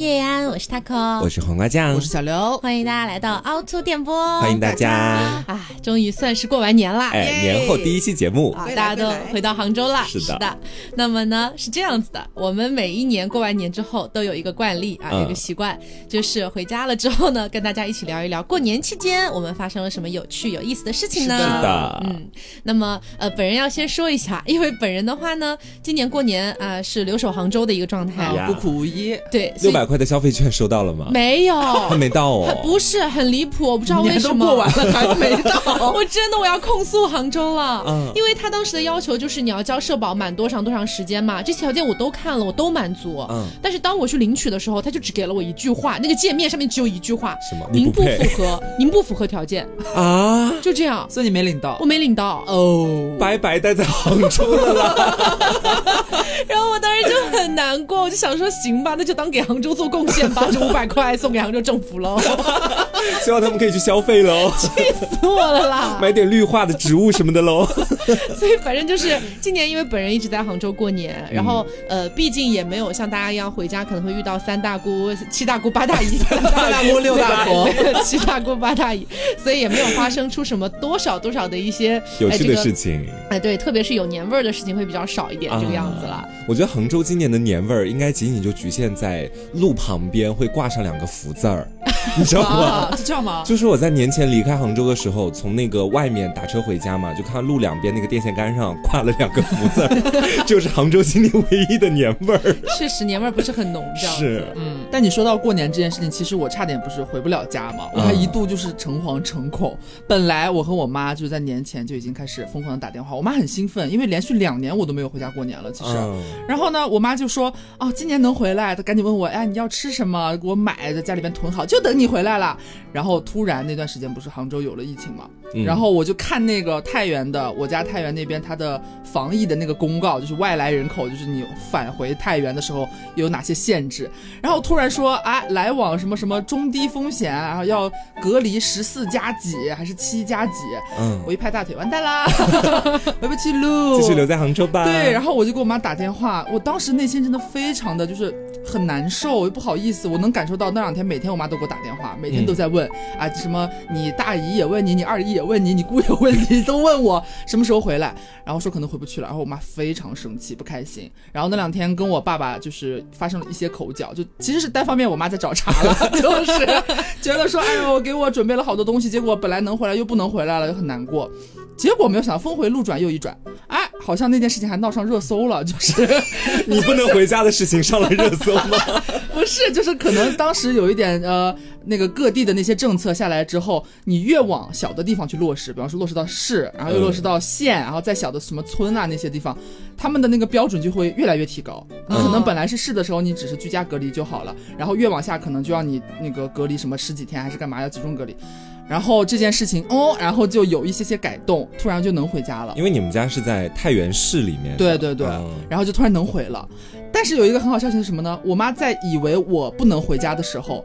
叶安，我是 taco，我是黄瓜酱，我是小刘，欢迎大家来到凹凸电波，欢迎大家。啊，终于算是过完年了，哎，年后第一期节目，啊，大家都回到杭州了，是的。那么呢，是这样子的，我们每一年过完年之后都有一个惯例啊，有个习惯，就是回家了之后呢，跟大家一起聊一聊过年期间我们发生了什么有趣有意思的事情呢？是的，嗯。那么呃，本人要先说一下，因为本人的话呢，今年过年啊是留守杭州的一个状态，孤苦无依。对，六百块的消费券收到了吗？没有，还没到哦。不是很离谱，我不知道为什么过完了还没到。我真的我要控诉杭州了，嗯，因为他当时的要求就是你要交社保满多长多长时间嘛，这些条件我都看了，我都满足，嗯。但是当我去领取的时候，他就只给了我一句话，那个界面上面只有一句话，什么？您不符合，您不符合条件啊，就这样。所以你没领到，我没领到哦，白白待在杭州了。然后我当时就很难过，我就想说，行吧，那就当给杭州做贡献吧，这五百块送给杭州政府喽。希望他们可以去消费喽，气死我了啦！买点绿化的植物什么的喽。所以反正就是今年，因为本人一直在杭州过年，然后呃，毕竟也没有像大家一样回家，可能会遇到三大姑、七大姑八大姨、三大姑六大婆、七大姑八大姨，所以也没有发生出什么多少多少的一些有趣的事情。哎，对，特别是有年味儿的事情会比较少一点，这个样子了。我觉得杭州今年的年味儿应该仅仅就局限在路旁边会挂上两个福字儿。你知道吗？是这样吗？就是我在年前离开杭州的时候，从那个外面打车回家嘛，就看路两边那个电线杆上挂了两个福字，就是杭州今年唯一的年味儿。确实年味儿不是很浓，这样是。嗯，但你说到过年这件事情，其实我差点不是回不了家嘛，我还一度就是诚惶诚恐。本来我和我妈就是在年前就已经开始疯狂的打电话，我妈很兴奋，因为连续两年我都没有回家过年了。其实，然后呢，我妈就说：“哦，今年能回来。”她赶紧问我：“哎，你要吃什么？给我买，在家里边囤好，就等。”你回来了，然后突然那段时间不是杭州有了疫情嘛，然后我就看那个太原的，我家太原那边它的防疫的那个公告，就是外来人口，就是你返回太原的时候有哪些限制，然后突然说啊，来往什么什么中低风险，然后要隔离十四加几还是七加几，嗯，我一拍大腿，完蛋啦，回不去路，继续留在杭州吧。对，然后我就给我妈打电话，我当时内心真的非常的就是很难受，我又不好意思，我能感受到那两天每天我妈都给我打。电话每天都在问啊，什么你大姨也问你，你二姨也问你，你姑也问你，都问我什么时候回来，然后说可能回不去了，然后我妈非常生气不开心，然后那两天跟我爸爸就是发生了一些口角，就其实是单方面我妈在找茬了，就是觉得说哎呦给我准备了好多东西，结果本来能回来又不能回来了，就很难过。结果没有想到峰回路转又一转，哎，好像那件事情还闹上热搜了，就是 你不能回家的事情上了热搜吗？不是，就是可能当时有一点呃，那个各地的那些政策下来之后，你越往小的地方去落实，比方说落实到市，然后又落实到县，然后再小的什么村啊那些地方，他们的那个标准就会越来越提高。你可能本来是市的时候你只是居家隔离就好了，然后越往下可能就要你那个隔离什么十几天还是干嘛要集中隔离。然后这件事情哦，然后就有一些些改动，突然就能回家了。因为你们家是在太原市里面。对对对，然后就突然能回了。但是有一个很好消息是什么呢？我妈在以为我不能回家的时候，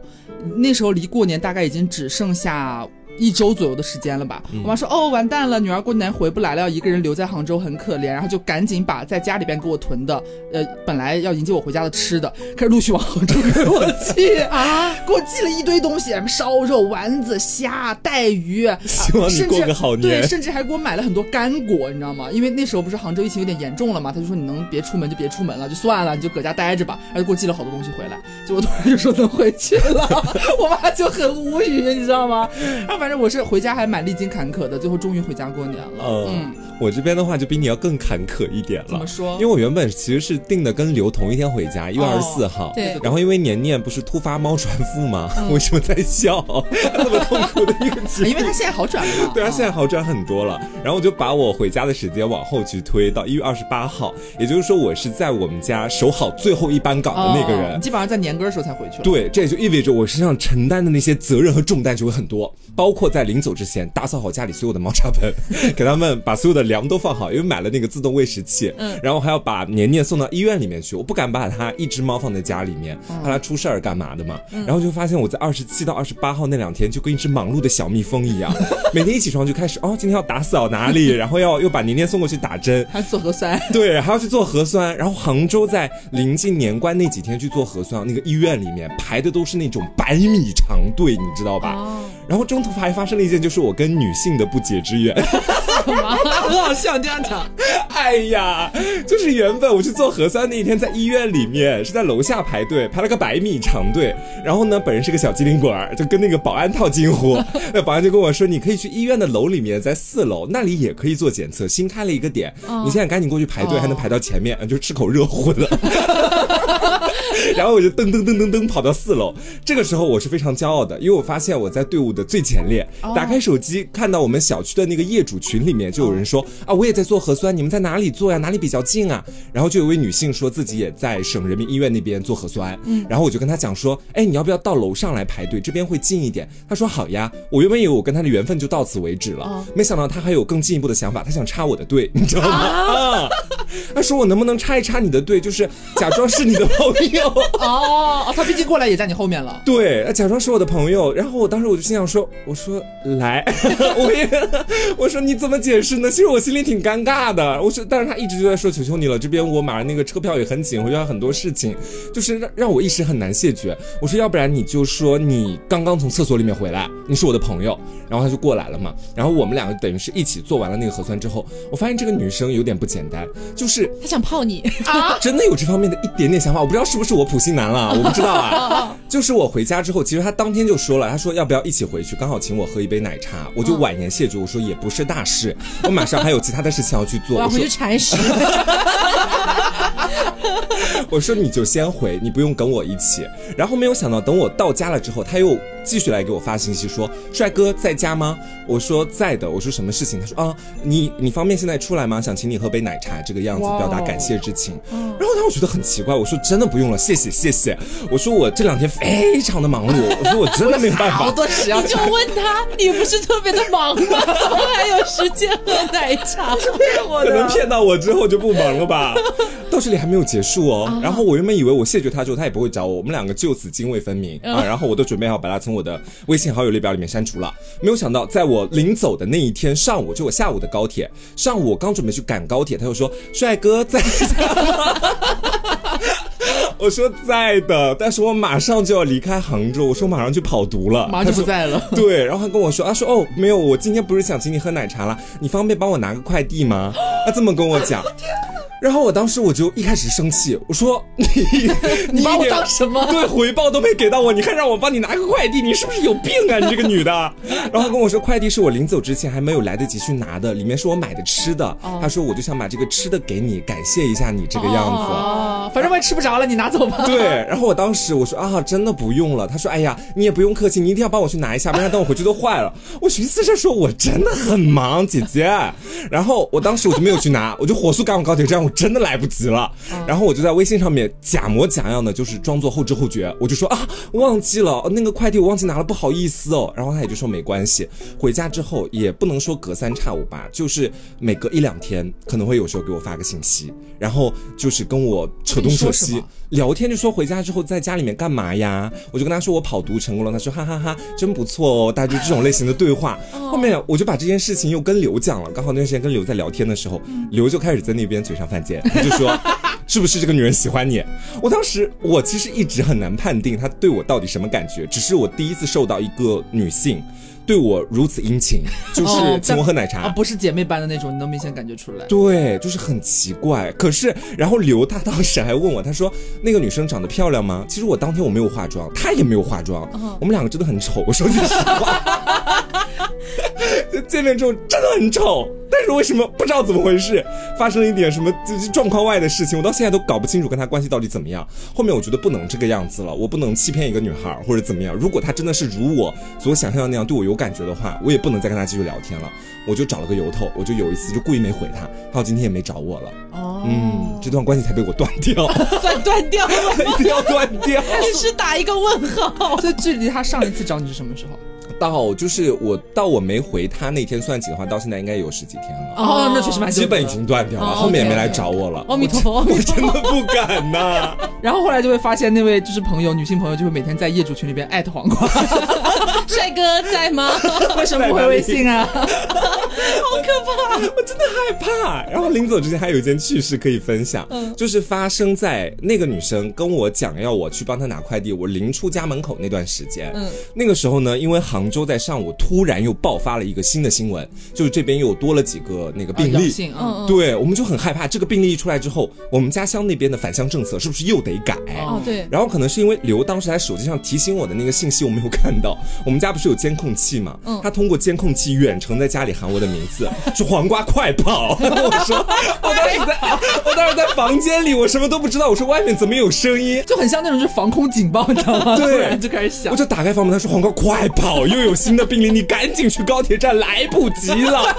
那时候离过年大概已经只剩下。一周左右的时间了吧？我妈说：“哦，完蛋了，女儿过年回不来了，要一个人留在杭州，很可怜。”然后就赶紧把在家里边给我囤的，呃，本来要迎接我回家的吃的，开始陆续往杭州给我寄 啊，给我寄了一堆东西，什么烧肉、丸子、虾、带鱼，希望你过个好年。对，甚至还给我买了很多干果，你知道吗？因为那时候不是杭州疫情有点严重了嘛，他就说你能别出门就别出门了，就算了，你就搁家待着吧。他就给我寄了好多东西回来，结果突然就说能回去了，我妈就很无语，你知道吗？然后反正我是回家还蛮历经坎坷的，最后终于回家过年了。嗯，我这边的话就比你要更坎坷一点了。怎么说？因为我原本其实是定的跟刘同一天回家，一月二十四号。对。然后因为年年不是突发猫传腹吗？为什么在笑？那么痛苦的一个情 因为他现在好转了。对他，现在好转很多了。然后我就把我回家的时间往后去推到一月二十八号，也就是说我是在我们家守好最后一班岗的那个人。基本上在年根的时候才回去了。对，这也就意味着我身上承担的那些责任和重担就会很多，包括。括在临走之前打扫好家里所有的猫砂盆，给他们把所有的粮都放好，因为买了那个自动喂食器，嗯，然后还要把年年送到医院里面去，我不敢把它一只猫放在家里面，怕它出事儿干嘛的嘛，然后就发现我在二十七到二十八号那两天就跟一只忙碌的小蜜蜂一样，每天一起床就开始哦，今天要打扫哪里，然后要又把年年送过去打针，还做核酸，对，还要去做核酸，然后杭州在临近年关那几天去做核酸，那个医院里面排的都是那种百米长队，你知道吧？然后中途还发生了一件，就是我跟女性的不解之缘。什么？很好笑，这样讲。哎呀，就是原本我去做核酸那一天，在医院里面是在楼下排队，排了个百米长队。然后呢，本人是个小机灵鬼儿，就跟那个保安套近乎。那保安就跟我说：“你可以去医院的楼里面，在四楼那里也可以做检测，新开了一个点。你现在赶紧过去排队，还能排到前面，就吃口热乎的。”然后我就噔噔噔噔噔跑到四楼。这个时候我是非常骄傲的，因为我发现我在队伍的最前列。打开手机，看到我们小区的那个业主群里面就有人说：“啊，我也在做核酸，你们在哪里做呀？哪里比较近啊？”然后就有位女性说自己也在省人民医院那边做核酸。嗯，然后我就跟她讲说：“哎，你要不要到楼上来排队？这边会近一点。”她说：“好呀。”我原本以为我跟她的缘分就到此为止了，没想到她还有更进一步的想法，她想插我的队，你知道吗？啊！她说：“我能不能插一插你的队，就是假装是你的朋友？”哦 哦，她毕竟过来也在你后面了。对，假装是我的朋友。然后我当时我就心想说：“我说来，我也我说你怎么解释呢？其实我心里挺尴尬的。我说，但是他一直就在说求求你了，这边我马上那个车票也很紧，回去还有很多事情，就是让让我一时很难谢绝。我说，要不然你就说你刚刚从厕所里面回来，你是我的朋友，然后他就过来了嘛。然后我们两个等于是一起做完了那个核酸之后，我发现这个女生有点不简单，就是她想泡你啊，真的有这方面的一点点想法。我不知道是不是我普信男了，我不知道啊。就是我回家之后，其实他当天就说了，他说要不要一起回去，刚好请我喝一杯奶茶，我就婉言谢绝，我说也不是大事，我马上还有其他的事情要去做，我要回去铲屎。我说你就先回，你不用跟我一起。然后没有想到，等我到家了之后，他又继续来给我发信息说：“帅哥在家吗？”我说在的。我说什么事情？他说啊，你你方便现在出来吗？想请你喝杯奶茶，这个样子表达感谢之情。然后他我觉得很奇怪，我说真的不用了，谢谢谢谢。我说我这两天非常的忙碌，我说我真的没有办法。好多事要 就问他，你不是特别的忙吗？怎么还有时间喝奶茶？是骗我的？可能骗到我之后就不忙了吧？到这里还没有结束哦。然后我原本以为我谢绝他之后，他也不会找我，我们两个就此泾渭分明啊。然后我都准备好把他从我的微信好友列表里面删除了。没有想到，在我临走的那一天上午，就我下午的高铁，上午我刚准备去赶高铁，他就说：“帅哥在家吗？” 我说在的，但是我马上就要离开杭州，我说马上去跑毒了，马上就不在了。对，然后他跟我说，他说哦，没有，我今天不是想请你喝奶茶了，你方便帮我拿个快递吗？他这么跟我讲。然后我当时我就一开始生气，我说 你你把我当什么？对，回报都没给到我，你还让我帮你拿个快递，你是不是有病啊？你这个女的。然后跟我说快递是我临走之前还没有来得及去拿的，里面是我买的吃的。他说我就想把这个吃的给你，感谢一下你这个样子。哦，反正我也吃不着了，你拿走吧。对。然后我当时我说啊，真的不用了。他说哎呀，你也不用客气，你一定要帮我去拿一下，不然等我回去都坏了。我寻思着说我真的很忙，姐姐。然后我当时我就没有去拿，我就火速赶往高铁站，我真的来不及。了，然后我就在微信上面假模假样的，就是装作后知后觉，我就说啊，忘记了那个快递，我忘记拿了，不好意思哦。然后他也就说没关系。回家之后也不能说隔三差五吧，就是每隔一两天可能会有时候给我发个信息，然后就是跟我扯东扯西聊天，就说回家之后在家里面干嘛呀？我就跟他说我跑毒成功了，他说哈哈哈，真不错哦。大家就这种类型的对话。后面我就把这件事情又跟刘讲了，刚好那段时间跟刘在聊天的时候，刘就开始在那边嘴上犯贱，他就说。是不是这个女人喜欢你？我当时我其实一直很难判定她对我到底什么感觉，只是我第一次受到一个女性对我如此殷勤，就是请我喝奶茶，不是姐妹般的那种，你能明显感觉出来。对，就是很奇怪。可是，然后刘大当时还问我，他说那个女生长得漂亮吗？其实我当天我没有化妆，她也没有化妆，我们两个真的很丑。我说句实话，见面之后真的很丑。但是为什么不知道怎么回事，发生了一点什么状况外的事情，我到现在都搞不清楚跟他关系到底怎么样。后面我觉得不能这个样子了，我不能欺骗一个女孩或者怎么样。如果她真的是如我所想象的那样对我有感觉的话，我也不能再跟她继续聊天了。我就找了个由头，我就有一次就故意没回她，到今天也没找我了。哦，嗯，这段关系才被我断掉，算断掉了，一定要断掉，只是打一个问号。所以距离他上一次找你是什么时候？到就是我到我没回他那天算起的话，到现在应该有十几天了。哦，那确实蛮基本已经断掉了，后面也没来找我了。阿弥陀佛，我真的不敢呐。然后后来就会发现那位就是朋友，女性朋友就会每天在业主群里边艾特黄瓜，帅哥在吗？为什么不回微信啊？好可怕，我真的害怕。然后临走之前还有一件趣事可以分享，就是发生在那个女生跟我讲要我去帮她拿快递，我临出家门口那段时间。嗯，那个时候呢，因为杭州在上午突然又爆发了一个新的新闻，就是这边又多了几个那个病例。嗯，对，我们就很害怕这个病例一出来之后，我们家乡那边的返乡政策是不是又得改？哦，对。然后可能是因为刘当时在手机上提醒我的那个信息我没有看到，我们家不是有监控器嘛？嗯，他通过监控器远程在家里喊我的名字，说黄瓜快跑！我说我当时在，我当时在房间里，我什么都不知道。我说外面怎么有声音？就很像那种是防空警报，你知道吗？对，就开始响。我就打开房门，他说黄瓜快跑，又有新的病例，你赶紧去高铁站，来不及了。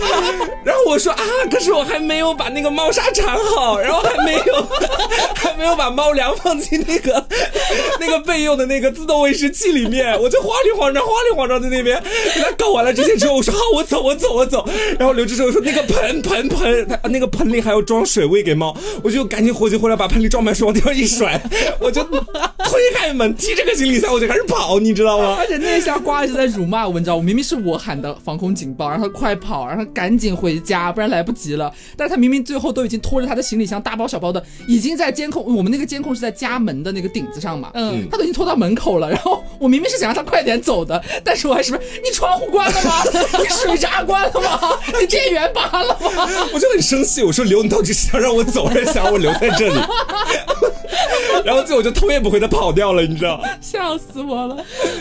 然后我说啊，可是我还没有把那个猫砂铲好，然后还没有 还没有把猫粮放进那个 那个备用的那个自动喂食器里面，我就慌里慌张，慌里慌张在那边给他搞完了这些之后，我说好，我走，我走，我走。然后刘志生说那个盆盆盆，他那个盆里还要装水喂给猫，我就赶紧火急火燎把盆里装满水往地上一甩，我就推开门提着个行李箱我就开始跑，你知道吗？而且那下瓜一直在辱骂我，你知道，我明明是我喊的防空警报，让他快跑，让他赶紧回家，不然来不及了。但是他明明最后都已经拖着他的行李箱大包小包的，已经在监控我们那个监控是在家门的那个顶子上嘛，嗯，他都已经拖到门口了。然后我明明是想让他快点走的，但是我还是你窗户关了吗？你水闸关了吗？你电源拔了吗？我就很生气，我说刘，你到底是想让我走还是想让我留在这里？然后最后就头也不回的跑掉了，你知道？笑死我了！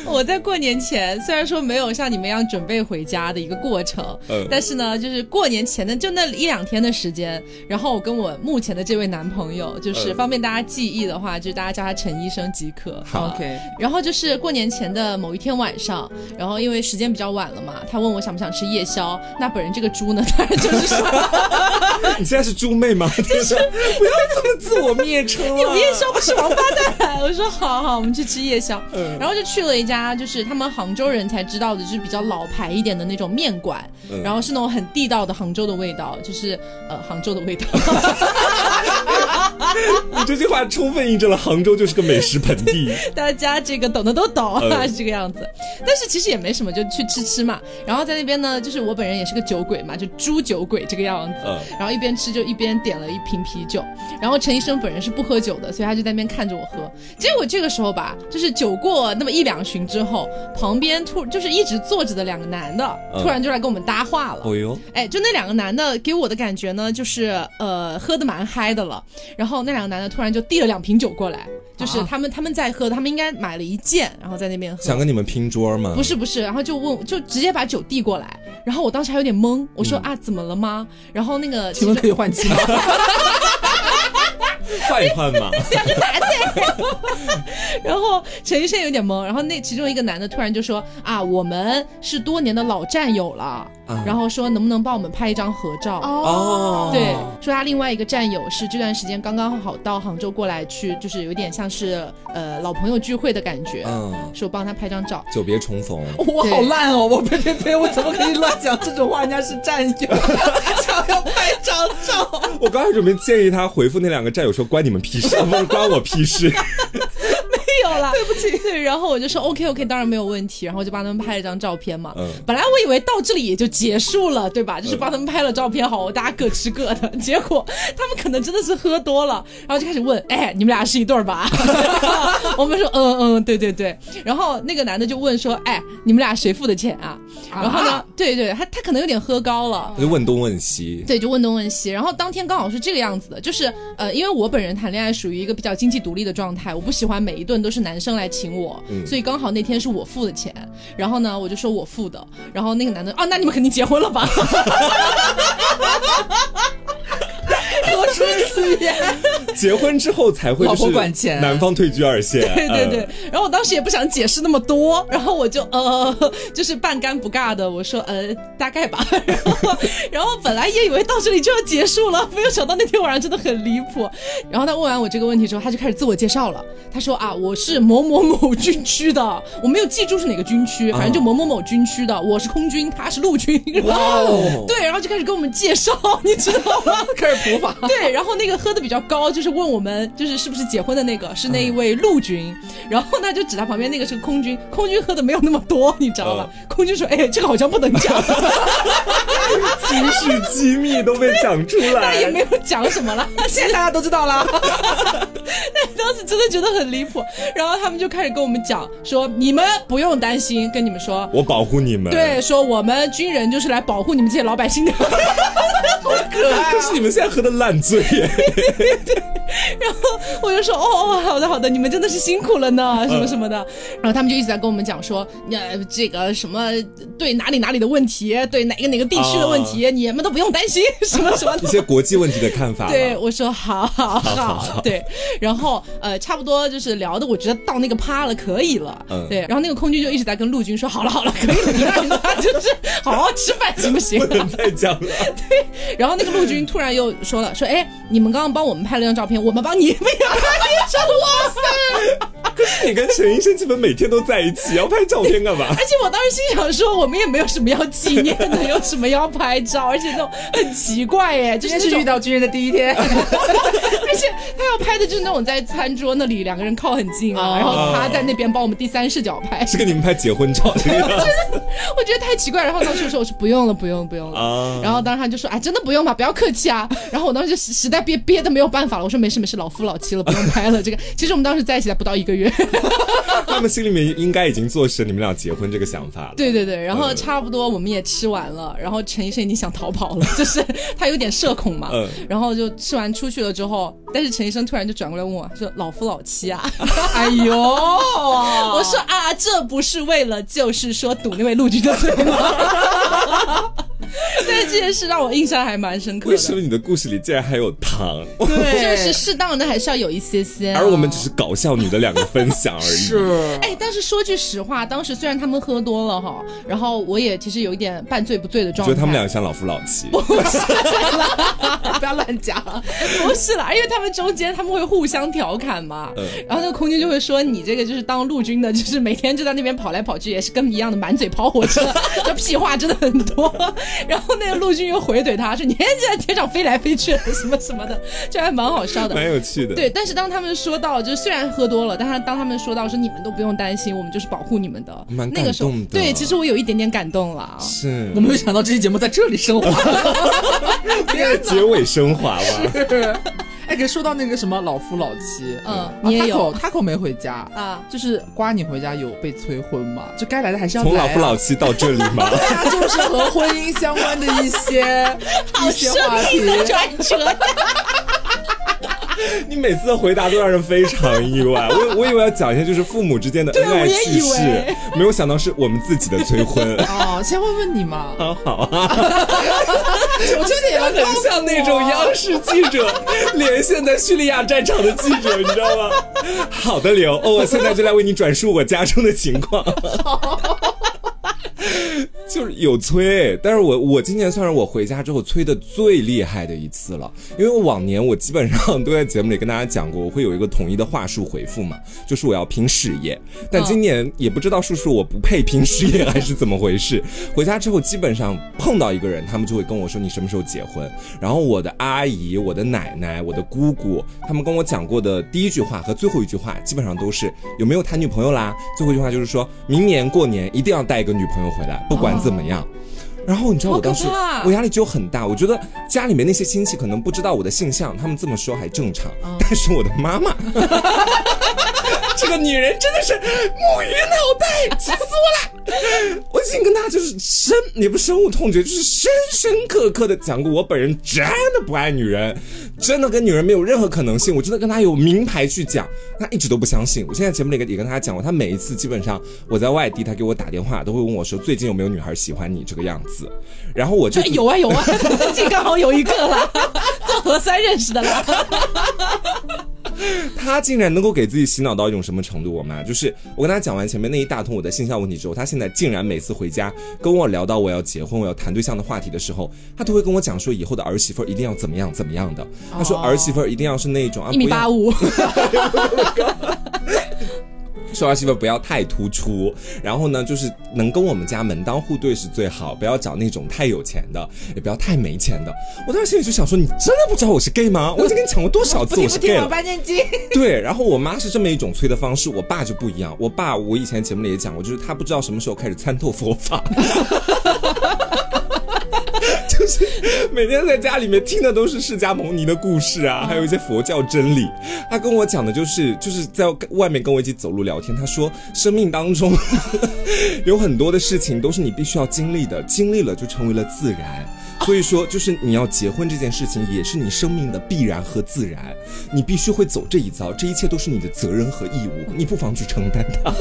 我在过年前虽然说没有像你们一样准备回家的一个过程，嗯，但是呢，就是过年前的就那一两天的时间，然后我跟我目前的这位男朋友，就是方便大家记忆的话，就是大家叫他陈医生即可。好，OK。然后就是过年前的某一天晚上，然后因为时间比较晚了嘛，他问我想不想吃夜宵。那本人这个猪呢，当然就是说，你现在是猪妹吗？就是不要这么自我蔑称有夜宵不是王八蛋。我说好好，我们去吃夜宵。然后就去了一家，就是他们杭州人才知道的，就是比较老牌一点的那种面馆。然后是那种很地道的杭州的味道，就是呃杭州的味道。你这句话充分印证了杭州就是个美食盆地。大家这个懂的都懂，是这个样子。但是其实也没什么，就去吃吃嘛。然后在那边呢，就是我本人也是个酒鬼嘛，就猪酒鬼这个样子。然后一边吃就一边点了一瓶啤酒。然后陈医生本人是不喝酒的，所以他就在那边看着我喝。结果这个时候吧，就是酒过那么一两巡之后，旁边突就是一直坐着的两个男的，突然就来跟我们搭话了。哎，就那两个男的给我的感觉呢，就是呃喝的蛮嗨的了。然后那两个男的突然就递了两瓶酒过来，就是他们他们在喝，他们应该买了一件，然后在那边喝。想跟你们拼桌吗？不是不是，然后就问，就直接把酒递过来。然后我当时还有点懵，我说啊怎么了吗？然后那个请问可以换气吗？换一换嘛。然后陈医生有点懵，然后那其中一个男的突然就说啊，我们是多年的老战友了，然后说能不能帮我们拍一张合照？哦，对，说他另外一个战友是这段时间刚刚好到杭州过来去，就是有点像是呃老朋友聚会的感觉，嗯，说帮他拍张照，久别重逢。我好烂哦，我呸呸呸，我怎么可以乱讲这种话？人家是战友，想要拍张照。我刚才准备建议他回复那两个战友说关你你们屁事，不关我屁事。对不起。对，然后我就说 OK OK，当然没有问题。然后我就帮他们拍了张照片嘛。嗯。本来我以为到这里也就结束了，对吧？就是帮他们拍了照片，好，大家各吃各的。结果他们可能真的是喝多了，然后就开始问：“哎，你们俩是一对吧？”我们说：“嗯嗯，对对对。”然后那个男的就问说：“哎，你们俩谁付的钱啊？”然后呢，对对，他他可能有点喝高了，就问东问西。对，就问东问西。然后当天刚好是这个样子的，就是呃，因为我本人谈恋爱属于一个比较经济独立的状态，我不喜欢每一顿都是男生来请我，所以刚好那天是我付的钱。然后呢，我就说我付的。然后那个男的，啊，那你们肯定结婚了吧？何出此言？结婚之后才会老婆管钱，男方退居二线。对对对。然后我当时也不想解释那么多，然后我就呃，就是半干不尬的我说呃大概吧。然后然后本来也以为到这里就要结束了，没有想到那天晚上真的很离谱。然后他问完我这个问题之后，他就开始自我介绍了。他说啊，我是某某某军区的，我没有记住是哪个军区，反正就某某某军区的。我是空军，他是陆军。哇哦！对，然后就开始跟我们介绍，你知道吗？开始普法。对，然后那个喝的比较高，就是问我们就是是不是结婚的那个是那一位陆军，然后呢就指他旁边那个是空军，空军喝的没有那么多，你知道吧？空军说，哎，这个好像不能讲，军事机密都被讲出来，那也没有讲什么了，现在大家都知道了。但当时真的觉得很离谱，然后他们就开始跟我们讲说，你们不用担心，跟你们说，我保护你们。对，说我们军人就是来保护你们这些老百姓的。好可爱！可是你们现在喝的烂醉耶。然后我就说，哦哦，好的好的，你们真的是辛苦了呢，什么什么的。然后他们就一直在跟我们讲说，呃，这个什么对哪里哪里的问题，对哪个哪个地区的问题，你们都不用担心，什么什么一些国际问题的看法。对，我说好好好，对。然后呃，差不多就是聊的，我觉得到那个趴了，可以了。嗯，对。然后那个空军就一直在跟陆军说，好了好了，可以了，就是好好吃饭行不行？不能再讲了。对。然后那个陆军突然又说了，说哎，你们刚刚帮我们拍了张照片，我们帮你也拍一张。哇塞！可是你跟陈医生基本每天都在一起，要拍照片干嘛？而且我当时心想说，我们也没有什么要纪念的，有什么要拍照？而且那种很奇怪哎，就是遇到军人的第一天，而且他要拍的就是那种在餐桌那里两个人靠很近啊，然后他在那边帮我们第三视角拍，是给你们拍结婚照。我觉得我觉得太奇怪，然后当时说我说不用了，不用不用了。然后当时他就说啊，真的不用吧，不要客气啊。然后我当时就实在憋憋的没有办法了，我说没事没事，老夫老妻了，不用拍了。这个其实我们当时在一起才不到一个月，他们心里面应该已经坐实你们俩结婚这个想法了。对对对，然后差不多我们也吃完了，然后陈医生已经想逃跑了，就是他有点社恐嘛。嗯。然后就吃完出去了之后，但是陈医生突然就转过来问我说：“老夫老妻啊？”哎呦，我说啊，这不是为了就是说堵那位陆军的嘴吗？对这件事让我印象还蛮深刻的。为什么你的故事里竟然还有糖？对，就是适当的还是要有一些些。而我们只是搞笑女的两个分享而已。是。哎，但是说句实话，当时虽然他们喝多了哈，然后我也其实有一点半醉不醉的状态。觉得他们两个像老夫老妻。不是不要乱讲。不是啦，因为他们中间他们会互相调侃嘛。嗯。然后那个空军就会说：“你这个就是当陆军的，就是每天就在那边跑来跑去，也是跟一样的满嘴跑火车，这屁话真的很多。”然后那个陆军又回怼他说：“你天天在天上飞来飞去，什么什么的，这还蛮好笑的，蛮有趣的。”对，但是当他们说到，就虽然喝多了，但是当他们说到说你们都不用担心，我们就是保护你们的，蛮感动的。对，其实我有一点点感动了。是我没有想到这期节目在这里升华，结尾升华了。是。哎，可说到那个什么老夫老妻，嗯，你也有，他可没回家啊，就是瓜你回家有被催婚吗？就该来的还是要从老夫老妻到这里吗？对啊，就是和婚姻相关的一些 一些话题转折。你每次的回答都让人非常意外，我我以为要讲一些就是父母之间的恩爱趣事，没有想到是我们自己的催婚。哦，先问问你嘛。好好啊，我觉得也 很像那种央视记者连线在叙利亚战场的记者，你知道吗？好的，刘，哦，我现在就来为你转述我家中的情况。就是有催，但是我我今年算是我回家之后催的最厉害的一次了，因为往年我基本上都在节目里跟大家讲过，我会有一个统一的话术回复嘛，就是我要拼事业，但今年也不知道是不是我不配拼事业还是怎么回事，回家之后基本上碰到一个人，他们就会跟我说你什么时候结婚，然后我的阿姨、我的奶奶、我的姑姑，他们跟我讲过的第一句话和最后一句话，基本上都是有没有谈女朋友啦，最后一句话就是说明年过年一定要带一个女朋友。回来，不管怎么样，然后你知道我当时我压力就很大，我觉得家里面那些亲戚可能不知道我的性向，他们这么说还正常，但是我的妈妈，这个女人真的是木鱼脑袋，气死我了！我已经跟她就是深也不深恶痛绝，就是深深刻刻的讲过，我本人真的不爱女人，真的跟女人没有任何可能性。我真的跟她有名牌去讲，她一直都不相信。我现在节目里也跟她讲过，她每一次基本上我在外地，她给我打电话都会问我说，最近有没有女孩喜欢你这个样子。然后我就有啊有啊，最近刚好有一个了，做核酸认识的啦。他竟然能够给自己洗脑到一种什么程度？我妈就是我跟他讲完前面那一大通我的性向问题之后，他现在竟然每次回家跟我聊到我要结婚、我要谈对象的话题的时候，他都会跟我讲说以后的儿媳妇一定要怎么样怎么样的。他说儿媳妇一定要是那种啊，一米八五。说儿媳妇不要太突出，然后呢，就是能跟我们家门当户对是最好，不要找那种太有钱的，也不要太没钱的。我当时心里就想说，你真的不知道我是 gay 吗？我已经跟你讲过多少次我是 gay 了。八年级。对，然后我妈是这么一种催的方式，我爸就不一样。我爸我以前节目里也讲过，就是他不知道什么时候开始参透佛法。就 是每天在家里面听的都是释迦牟尼的故事啊，还有一些佛教真理。他跟我讲的就是，就是在外面跟我一起走路聊天。他说，生命当中 有很多的事情都是你必须要经历的，经历了就成为了自然。所以说，就是你要结婚这件事情，也是你生命的必然和自然。你必须会走这一遭，这一切都是你的责任和义务，你不妨去承担它。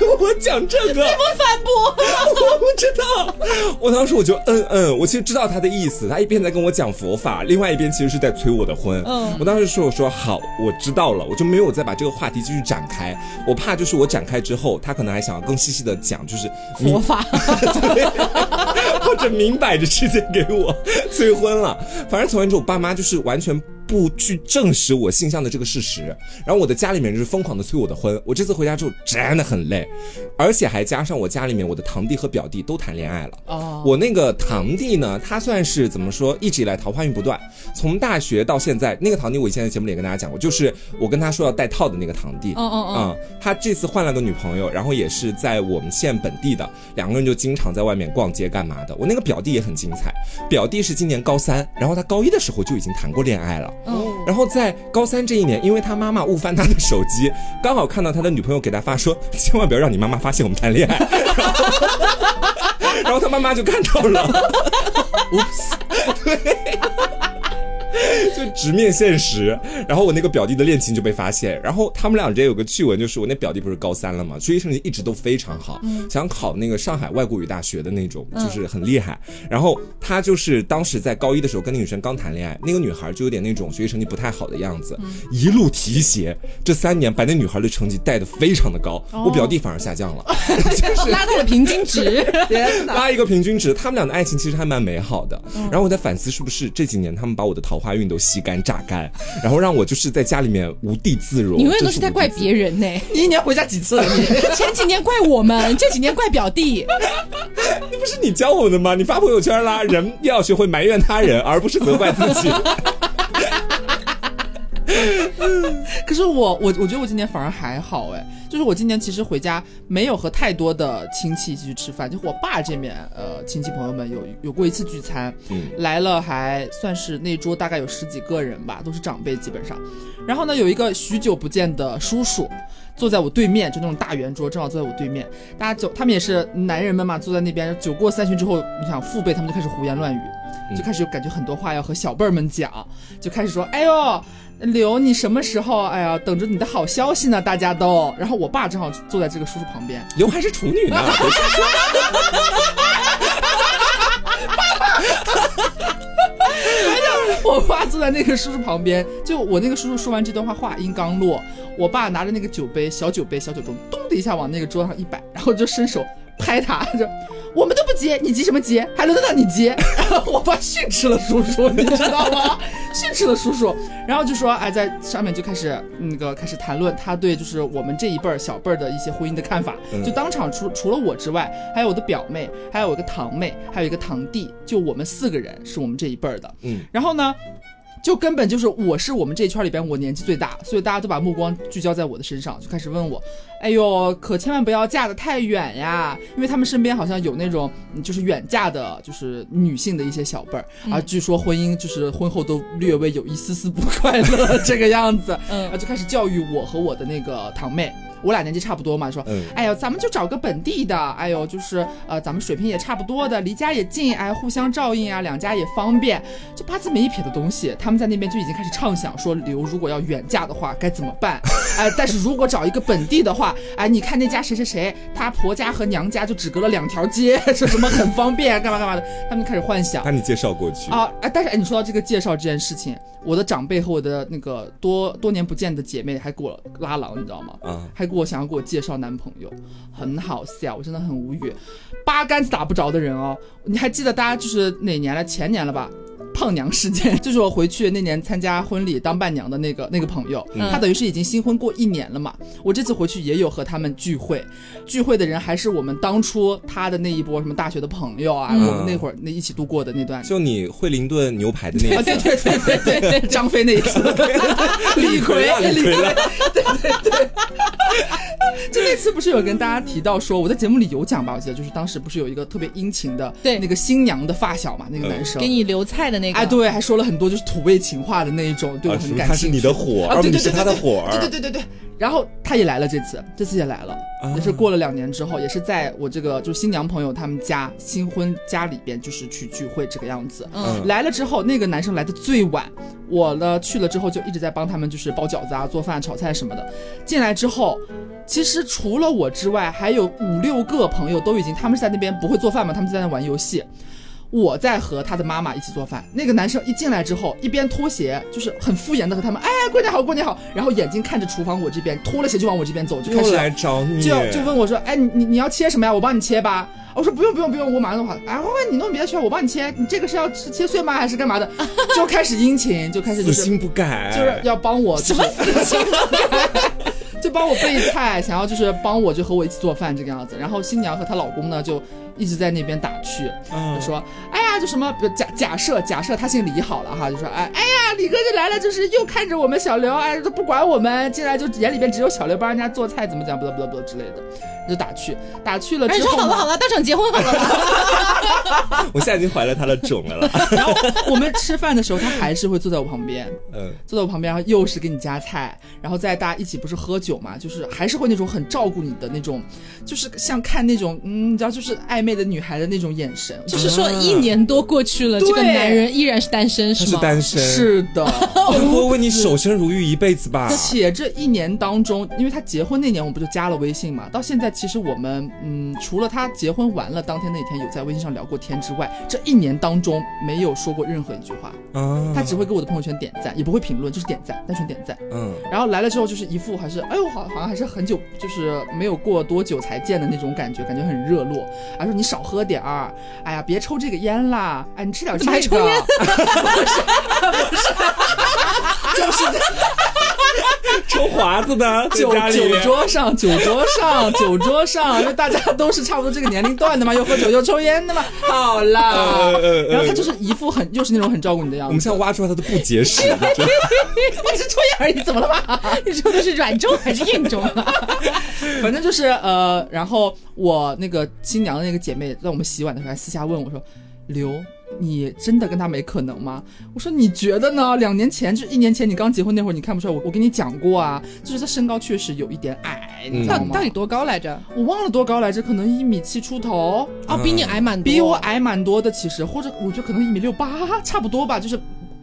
他 跟我讲这个，你不反驳？我不知道。我当时我就嗯嗯，我其实知道他的意思。他一边在跟我讲佛法，另外一边其实是在催我的婚。嗯，我当时说我说好，我知道了，我就没有再把这个话题继续展开。我怕就是我展开之后，他可能还想要更细细的讲，就是佛法，或者明摆着直接给我催婚了。反正从那之后，我爸妈就是完全。不去证实我性向的这个事实，然后我的家里面就是疯狂的催我的婚。我这次回家之后真的很累，而且还加上我家里面我的堂弟和表弟都谈恋爱了。哦，我那个堂弟呢，他算是怎么说，一直以来桃花运不断，从大学到现在。那个堂弟我以前在节目里也跟大家讲过，就是我跟他说要带套的那个堂弟。哦哦哦，他这次换了个女朋友，然后也是在我们县本地的，两个人就经常在外面逛街干嘛的。我那个表弟也很精彩，表弟是今年高三，然后他高一的时候就已经谈过恋爱了。然后在高三这一年，因为他妈妈误翻他的手机，刚好看到他的女朋友给他发说：“千万不要让你妈妈发现我们谈恋爱。”然后他妈妈就看到了，对。就直面现实，然后我那个表弟的恋情就被发现，然后他们俩之间有个趣闻，就是我那表弟不是高三了嘛，学习成绩一直都非常好，想考那个上海外国语大学的那种，就是很厉害。然后他就是当时在高一的时候跟那女生刚谈恋爱，那个女孩就有点那种学习成绩不太好的样子，一路提携，这三年把那女孩的成绩带的非常的高，我表弟反而下降了，就是拉到了平均值，拉一个平均值。他们俩的爱情其实还蛮美好的。然后我在反思，是不是这几年他们把我的桃花运都吸干榨干，然后让我就是在家里面无地自容。你永远都是在怪别人呢。你一年回家几次？你前几年怪我们，这几年怪表弟。那不是你教我的吗？你发朋友圈啦，人要学会埋怨他人，而不是责怪自己。可是我我我觉得我今年反而还好哎，就是我今年其实回家没有和太多的亲戚一起去吃饭，就我爸这面呃亲戚朋友们有有过一次聚餐，来了还算是那桌大概有十几个人吧，都是长辈基本上。然后呢，有一个许久不见的叔叔坐在我对面，就那种大圆桌，正好坐在我对面。大家酒他们也是男人们嘛，坐在那边。酒过三巡之后，你想父辈他们就开始胡言乱语，就开始感觉很多话要和小辈儿们讲，就开始说：“哎呦。”刘，你什么时候？哎呀，等着你的好消息呢！大家都。然后我爸正好坐在这个叔叔旁边。刘还是处女呢。我爸坐在那个叔叔旁边，就我那个叔叔说完这段话，话音刚落，我爸拿着那个酒杯，小酒杯，小酒盅，咚的一下往那个桌上一摆，然后就伸手拍他，就。我们都不急，你急什么急？还轮得到你急？我爸训斥了叔叔，你知道吗？训斥了叔叔，然后就说，哎，在上面就开始那个开始谈论他对就是我们这一辈儿小辈儿的一些婚姻的看法，就当场除除了我之外，还有我的表妹，还有一个堂妹，还有一个堂弟，就我们四个人是我们这一辈儿的。嗯，然后呢？就根本就是我是我们这一圈里边我年纪最大，所以大家都把目光聚焦在我的身上，就开始问我，哎呦，可千万不要嫁得太远呀，因为他们身边好像有那种就是远嫁的，就是女性的一些小辈儿啊，据说婚姻就是婚后都略微有一丝丝不快乐 这个样子，嗯，就开始教育我和我的那个堂妹。我俩年纪差不多嘛，说，哎呦，咱们就找个本地的，哎呦，就是呃，咱们水平也差不多的，离家也近，哎，互相照应啊，两家也方便，就八字没一撇的东西，他们在那边就已经开始畅想说，刘如果要远嫁的话该怎么办？哎，但是如果找一个本地的话，哎，你看那家谁谁谁，他婆家和娘家就只隔了两条街，说什么很方便，干嘛干嘛的，他们就开始幻想，把你介绍过去啊，哎，但是哎，你说到这个介绍这件事情。我的长辈和我的那个多多年不见的姐妹还给我拉郎，你知道吗？啊，还过想要给我介绍男朋友，很好笑，我真的很无语。八竿子打不着的人哦，你还记得大家就是哪年了？前年了吧？胖娘事件就是我回去那年参加婚礼当伴娘的那个那个朋友，他等于是已经新婚过一年了嘛。我这次回去也有和他们聚会，聚会的人还是我们当初他的那一波什么大学的朋友啊，我们那会儿那一起度过的那段。就你惠灵顿牛排的那次，对对对对对，张飞那一次，李逵李逵，对对 对。就那次不是有跟大家提到说，我在节目里有讲吧？我记得就是当时不是有一个特别殷勤的，对那个新娘的发小嘛，那个男生给你留菜的那个，哎，对，还说了很多就是土味情话的那一种，对我很感兴趣。他是你的火，而你是他的火，对对对对对。然后他也来了，这次这次也来了，也是过了两年之后，也是在我这个就新娘朋友他们家新婚家里边，就是去聚会这个样子。嗯，来了之后，那个男生来的最晚，我呢去了之后就一直在帮他们就是包饺子啊、做饭、炒菜什么的。进来之后，其实除了我之外，还有五六个朋友都已经，他们是在那边不会做饭嘛，他们就在那玩游戏。我在和他的妈妈一起做饭，那个男生一进来之后，一边脱鞋，就是很敷衍的和他们，哎，过年好，过年好，然后眼睛看着厨房我这边，脱了鞋就往我这边走，就开始来找你，就就问我说，哎，你你你要切什么呀？我帮你切吧。我说不用不用不用，我马上弄好。哎，欢欢你弄别的去，我帮你切。你这个是要切碎吗？还是干嘛的？就开始殷勤，就开始死心不改，就是要帮我什么死心不改。就帮我备菜，想要就是帮我就和我一起做饭这个样子。然后新娘和她老公呢就一直在那边打趣，就说：“哎呀，就什么假假设假设他姓李好了哈，就说哎哎呀，李哥就来了，就是又看着我们小刘，哎都不管我们，进来就眼里边只有小刘帮人家做菜，怎么讲不不不不之类的。”就打趣，打趣了之后，好了好了，当场结婚好了。我现在已经怀了他的种了。然后我们吃饭的时候，他还是会坐在我旁边，嗯，坐在我旁边，然后又是给你夹菜，然后再大家一起不是喝酒嘛，就是还是会那种很照顾你的那种，就是像看那种嗯，你知道，就是暧昧的女孩的那种眼神。就是说，一年多过去了，这个男人依然是单身，是吗？单身，是的。不会为你守身如玉一辈子吧？且这一年当中，因为他结婚那年，我不就加了微信嘛，到现在。其实我们嗯，除了他结婚完了当天那天有在微信上聊过天之外，这一年当中没有说过任何一句话。啊，他只会给我的朋友圈点赞，也不会评论，就是点赞，单纯点赞。嗯，然后来了之后就是一副还是哎呦好好像还是很久，就是没有过多久才见的那种感觉，感觉很热络。还说你少喝点儿，哎呀别抽这个烟啦，哎你吃点这个。还抽烟？不是，就是。抽华子的酒酒桌上，酒桌上，酒桌上，因为大家都是差不多这个年龄段的嘛，又喝酒又抽烟的嘛。好啦，然后他就是一副很，又是那种很照顾你的样子。我们现在挖出来他的不结实，我只抽烟而已，怎么了嘛？你说的是软中还是硬中啊？反正就是呃，然后我那个新娘的那个姐妹在我们洗碗的时候，还私下问我说：“刘。”你真的跟他没可能吗？我说你觉得呢？两年前就一年前你刚结婚那会儿，你看不出来我我跟你讲过啊，就是他身高确实有一点矮，你知道吗？到底多高来着？我忘了多高来着，可能一米七出头哦，比你矮蛮多，比我矮蛮多的其实，或者我觉得可能一米六八差不多吧，就是。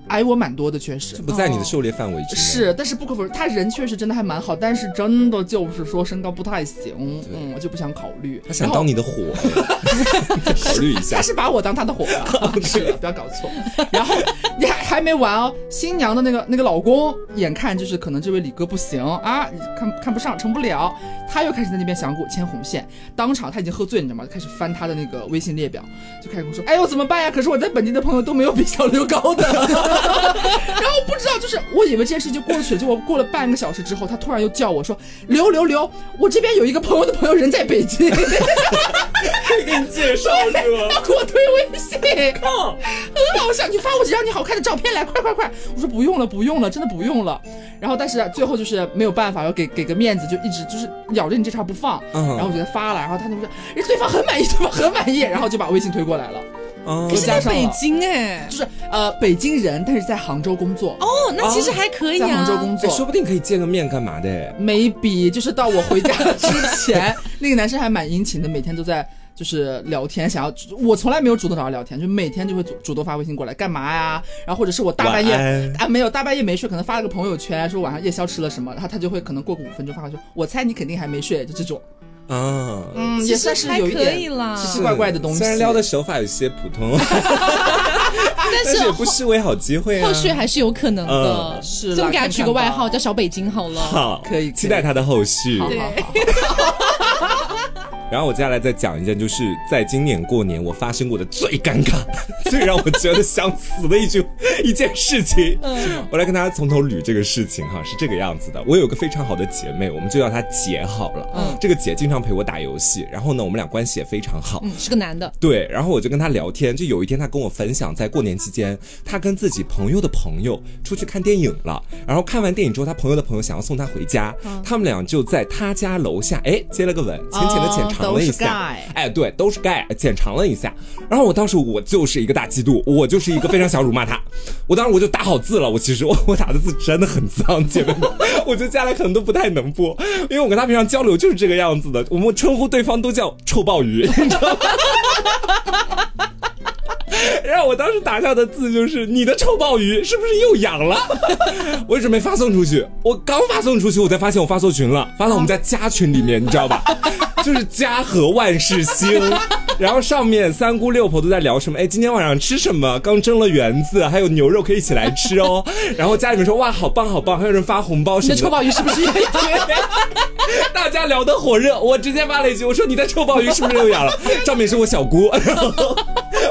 矮我蛮多的，确实不在你的狩猎范围之内。是，但是不可否认，他人确实真的还蛮好，但是真的就是说身高不太行，嗯，我就不想考虑。他想当你的火，考虑一下。他是把我当他的火 了，是，不要搞错。然后你还还没完哦，新娘的那个那个老公，眼看就是可能这位李哥不行啊，看看不上，成不了，他又开始在那边想给我牵红线，当场他已经喝醉，你知道吗？开始翻他的那个微信列表，就开始跟我说，哎呦怎么办呀？可是我在本地的朋友都没有比小刘高的。然后不知道，就是我以为这件事就过去了，结果过了半个小时之后，他突然又叫我说：“刘刘刘，我这边有一个朋友的朋友人在北京，给你介绍是吧？要 给我推微信，靠，很好笑，你发我几张你好看的照片来，快快快！我说不用了，不用了，真的不用了。然后但是最后就是没有办法，要给给个面子，就一直就是咬着你这茬不放。然后我就发了，然后他就说，人对方很满意，对方很满意，然后就把微信推过来了。嗯可是在北京哎，就是呃北京人，但是在杭州工作。哦，那其实还可以啊。在杭州工作，哎说不定可以见个面干嘛的？maybe 就是到我回家之前，那个男生还蛮殷勤的，每天都在就是聊天，想要我从来没有主动找他聊天，就每天就会主主动发微信过来干嘛呀？然后或者是我大半夜啊没有大半夜没睡，可能发了个朋友圈说晚上夜宵吃了什么，然后他就会可能过个五分钟发过去，我猜你肯定还没睡，就这种，啊，嗯，其实也算是有一还可点以啦奇奇怪怪的东西。虽然撩的手法有些普通 但但是也不失为好机会啊。后续还是有可能的。嗯 是啦所以我们给他取个外号看看叫小北京好了。好，可以期待他的后续。好对好好，然后我接下来再讲一件，就是在今年过年我发生过的最尴尬、最让我觉得想死的一句一件事情。我来跟大家从头捋这个事情哈，是这个样子的。我有个非常好的姐妹，我们就叫她姐好了。嗯，这个姐经常陪我打游戏，然后呢，我们俩关系也非常好。嗯，是个男的。对，然后我就跟她聊天，就有一天她跟我分享，在过年期间，她跟自己朋友的朋友出去看电影了，然后看完电影之后，她朋友的朋友想要送她回家，他们俩就在她家楼下，哎，接了个吻，浅浅的浅尝了一都是下盖，哎，对，都是盖，浅尝了一下，然后我当时我就是一个大嫉妒，我就是一个非常想辱骂他，我当时我就打好字了，我其实我 我打的字真的很脏，姐妹们，我觉得将来可能都不太能播，因为我跟他平常交流就是这个样子的，我们称呼对方都叫臭鲍鱼，你知道吗？然后我当时打下的字就是“你的臭鲍鱼是不是又痒了？”我准备发送出去，我刚发送出去，我才发现我发错群了，发到我们家家群里面，你知道吧？就是家和万事兴，然后上面三姑六婆都在聊什么？哎，今天晚上吃什么？刚蒸了圆子，还有牛肉可以一起来吃哦。然后家里面说哇，好棒好棒，还有人发红包什么的。你的臭鲍鱼是不是也有？大家聊得火热，我直接发了一句，我说你的臭鲍鱼是不是又痒了？上面是我小姑，然后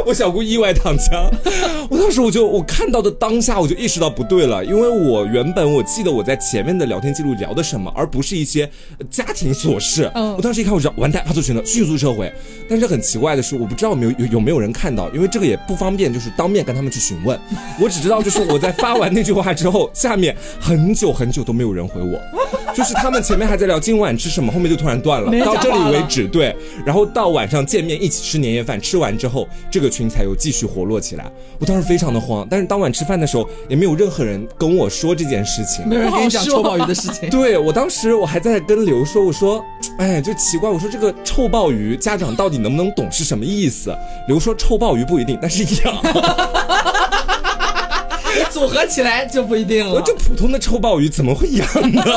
我小姑意外躺枪。我当时我就我看到的当下我就意识到不对了，因为我原本我记得我在前面的聊天记录聊的什么，而不是一些呃家庭琐事。嗯我当时一看我知道完蛋发错群了，迅速撤回。但是很奇怪的是，我不知道有没有有有没有人看到，因为这个也不方便，就是当面跟他们去询问。我只知道就是我在发完那句话之后，下面很久很久都没有人回我，就是他们前面还在聊今晚吃什么，后面就突然断了到这里为止。对，然后到晚上见面一起吃年夜饭，吃完之后这个群才又继续活络起来。我当时非常的慌，但是当晚吃饭的时候也没有任何人跟我说这件事情。没有人跟你讲臭鲍鱼的事情。对我当时我还在跟刘说，我说，哎，就奇怪，我说这个臭鲍鱼家长到底能不能懂是什么意思？刘说臭鲍鱼不一定，但是痒。组合起来就不一定了。我就普通的臭鲍鱼怎么会痒呢？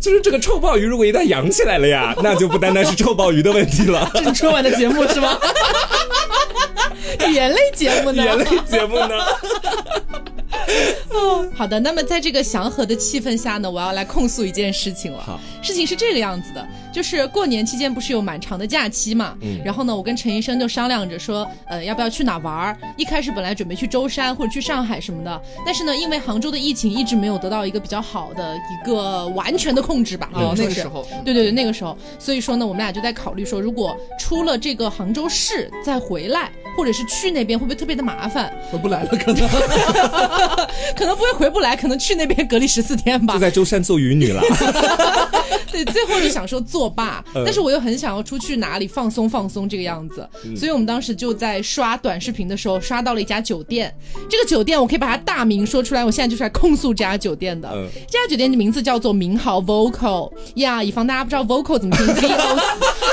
就是这个臭鲍鱼，如果一旦养起来了呀，那就不单单是臭鲍鱼的问题了。这是春晚的节目是吗？语言类节目呢？语言类节目呢？好的，那么在这个祥和的气氛下呢，我要来控诉一件事情了。好，事情是这个样子的，就是过年期间不是有蛮长的假期嘛，嗯然后呢，我跟陈医生就商量着说，呃，要不要去哪玩儿？一开始本来准备去舟山或者去上海什么的，但是呢，因为杭州的疫情一直没有得到一个比较好的一个完全的控制吧，哦，那个时候，对对对，那个时候，所以说呢，我们俩就在考虑说，如果出了这个杭州市再回来，或者是去那边，会不会特别的麻烦？回不来了，可能。可能不会回不来，可能去那边隔离十四天吧就。在舟山做渔女了。对，最后就想说作罢，嗯但是我又很想要出去哪里放松放松这个样子，嗯所以我们当时就在刷短视频的时候刷到了一家酒店，这个酒店我可以把它大名说出来，我现在就是来控诉这家酒店的。嗯这家酒店的名字叫做明豪 Vocal 呀，以防大家不知道 Vocal 怎么拼，V O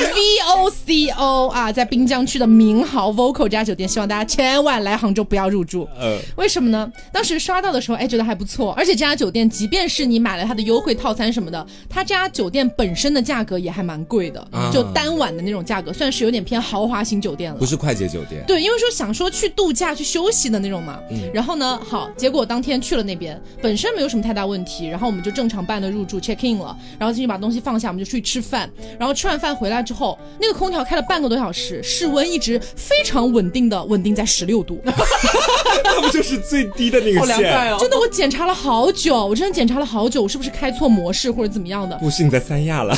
V O C O 啊，在滨江区的明豪 Vocal 这家酒店，希望大家千万来杭州不要入住。嗯，为什么呢？当时刷到的时候，哎，觉得还不错，而且这家酒店，即便是你买了它的优惠套餐什么的，它这家酒店本身的价格也还蛮贵的，啊就单晚的那种价格，算是有点偏豪华型酒店了不。是快捷酒店。对，因为说想说去度假、去休息的那种嘛。嗯然后呢，好，结果当天去了那边，本身没有什么太大问题，然后我们就正常办的入住 check in 了，然后进去把东西放下，我们就出去吃饭。然后吃完饭回来之后，那个空调开了半个多小时，室温一直非常稳稳定的稳定在十六度，那不就是最低的那个线？哦！真的，我检查了好久，我真的检查了好久，我是不是开错模式或者怎么样的？不是你在三亚了，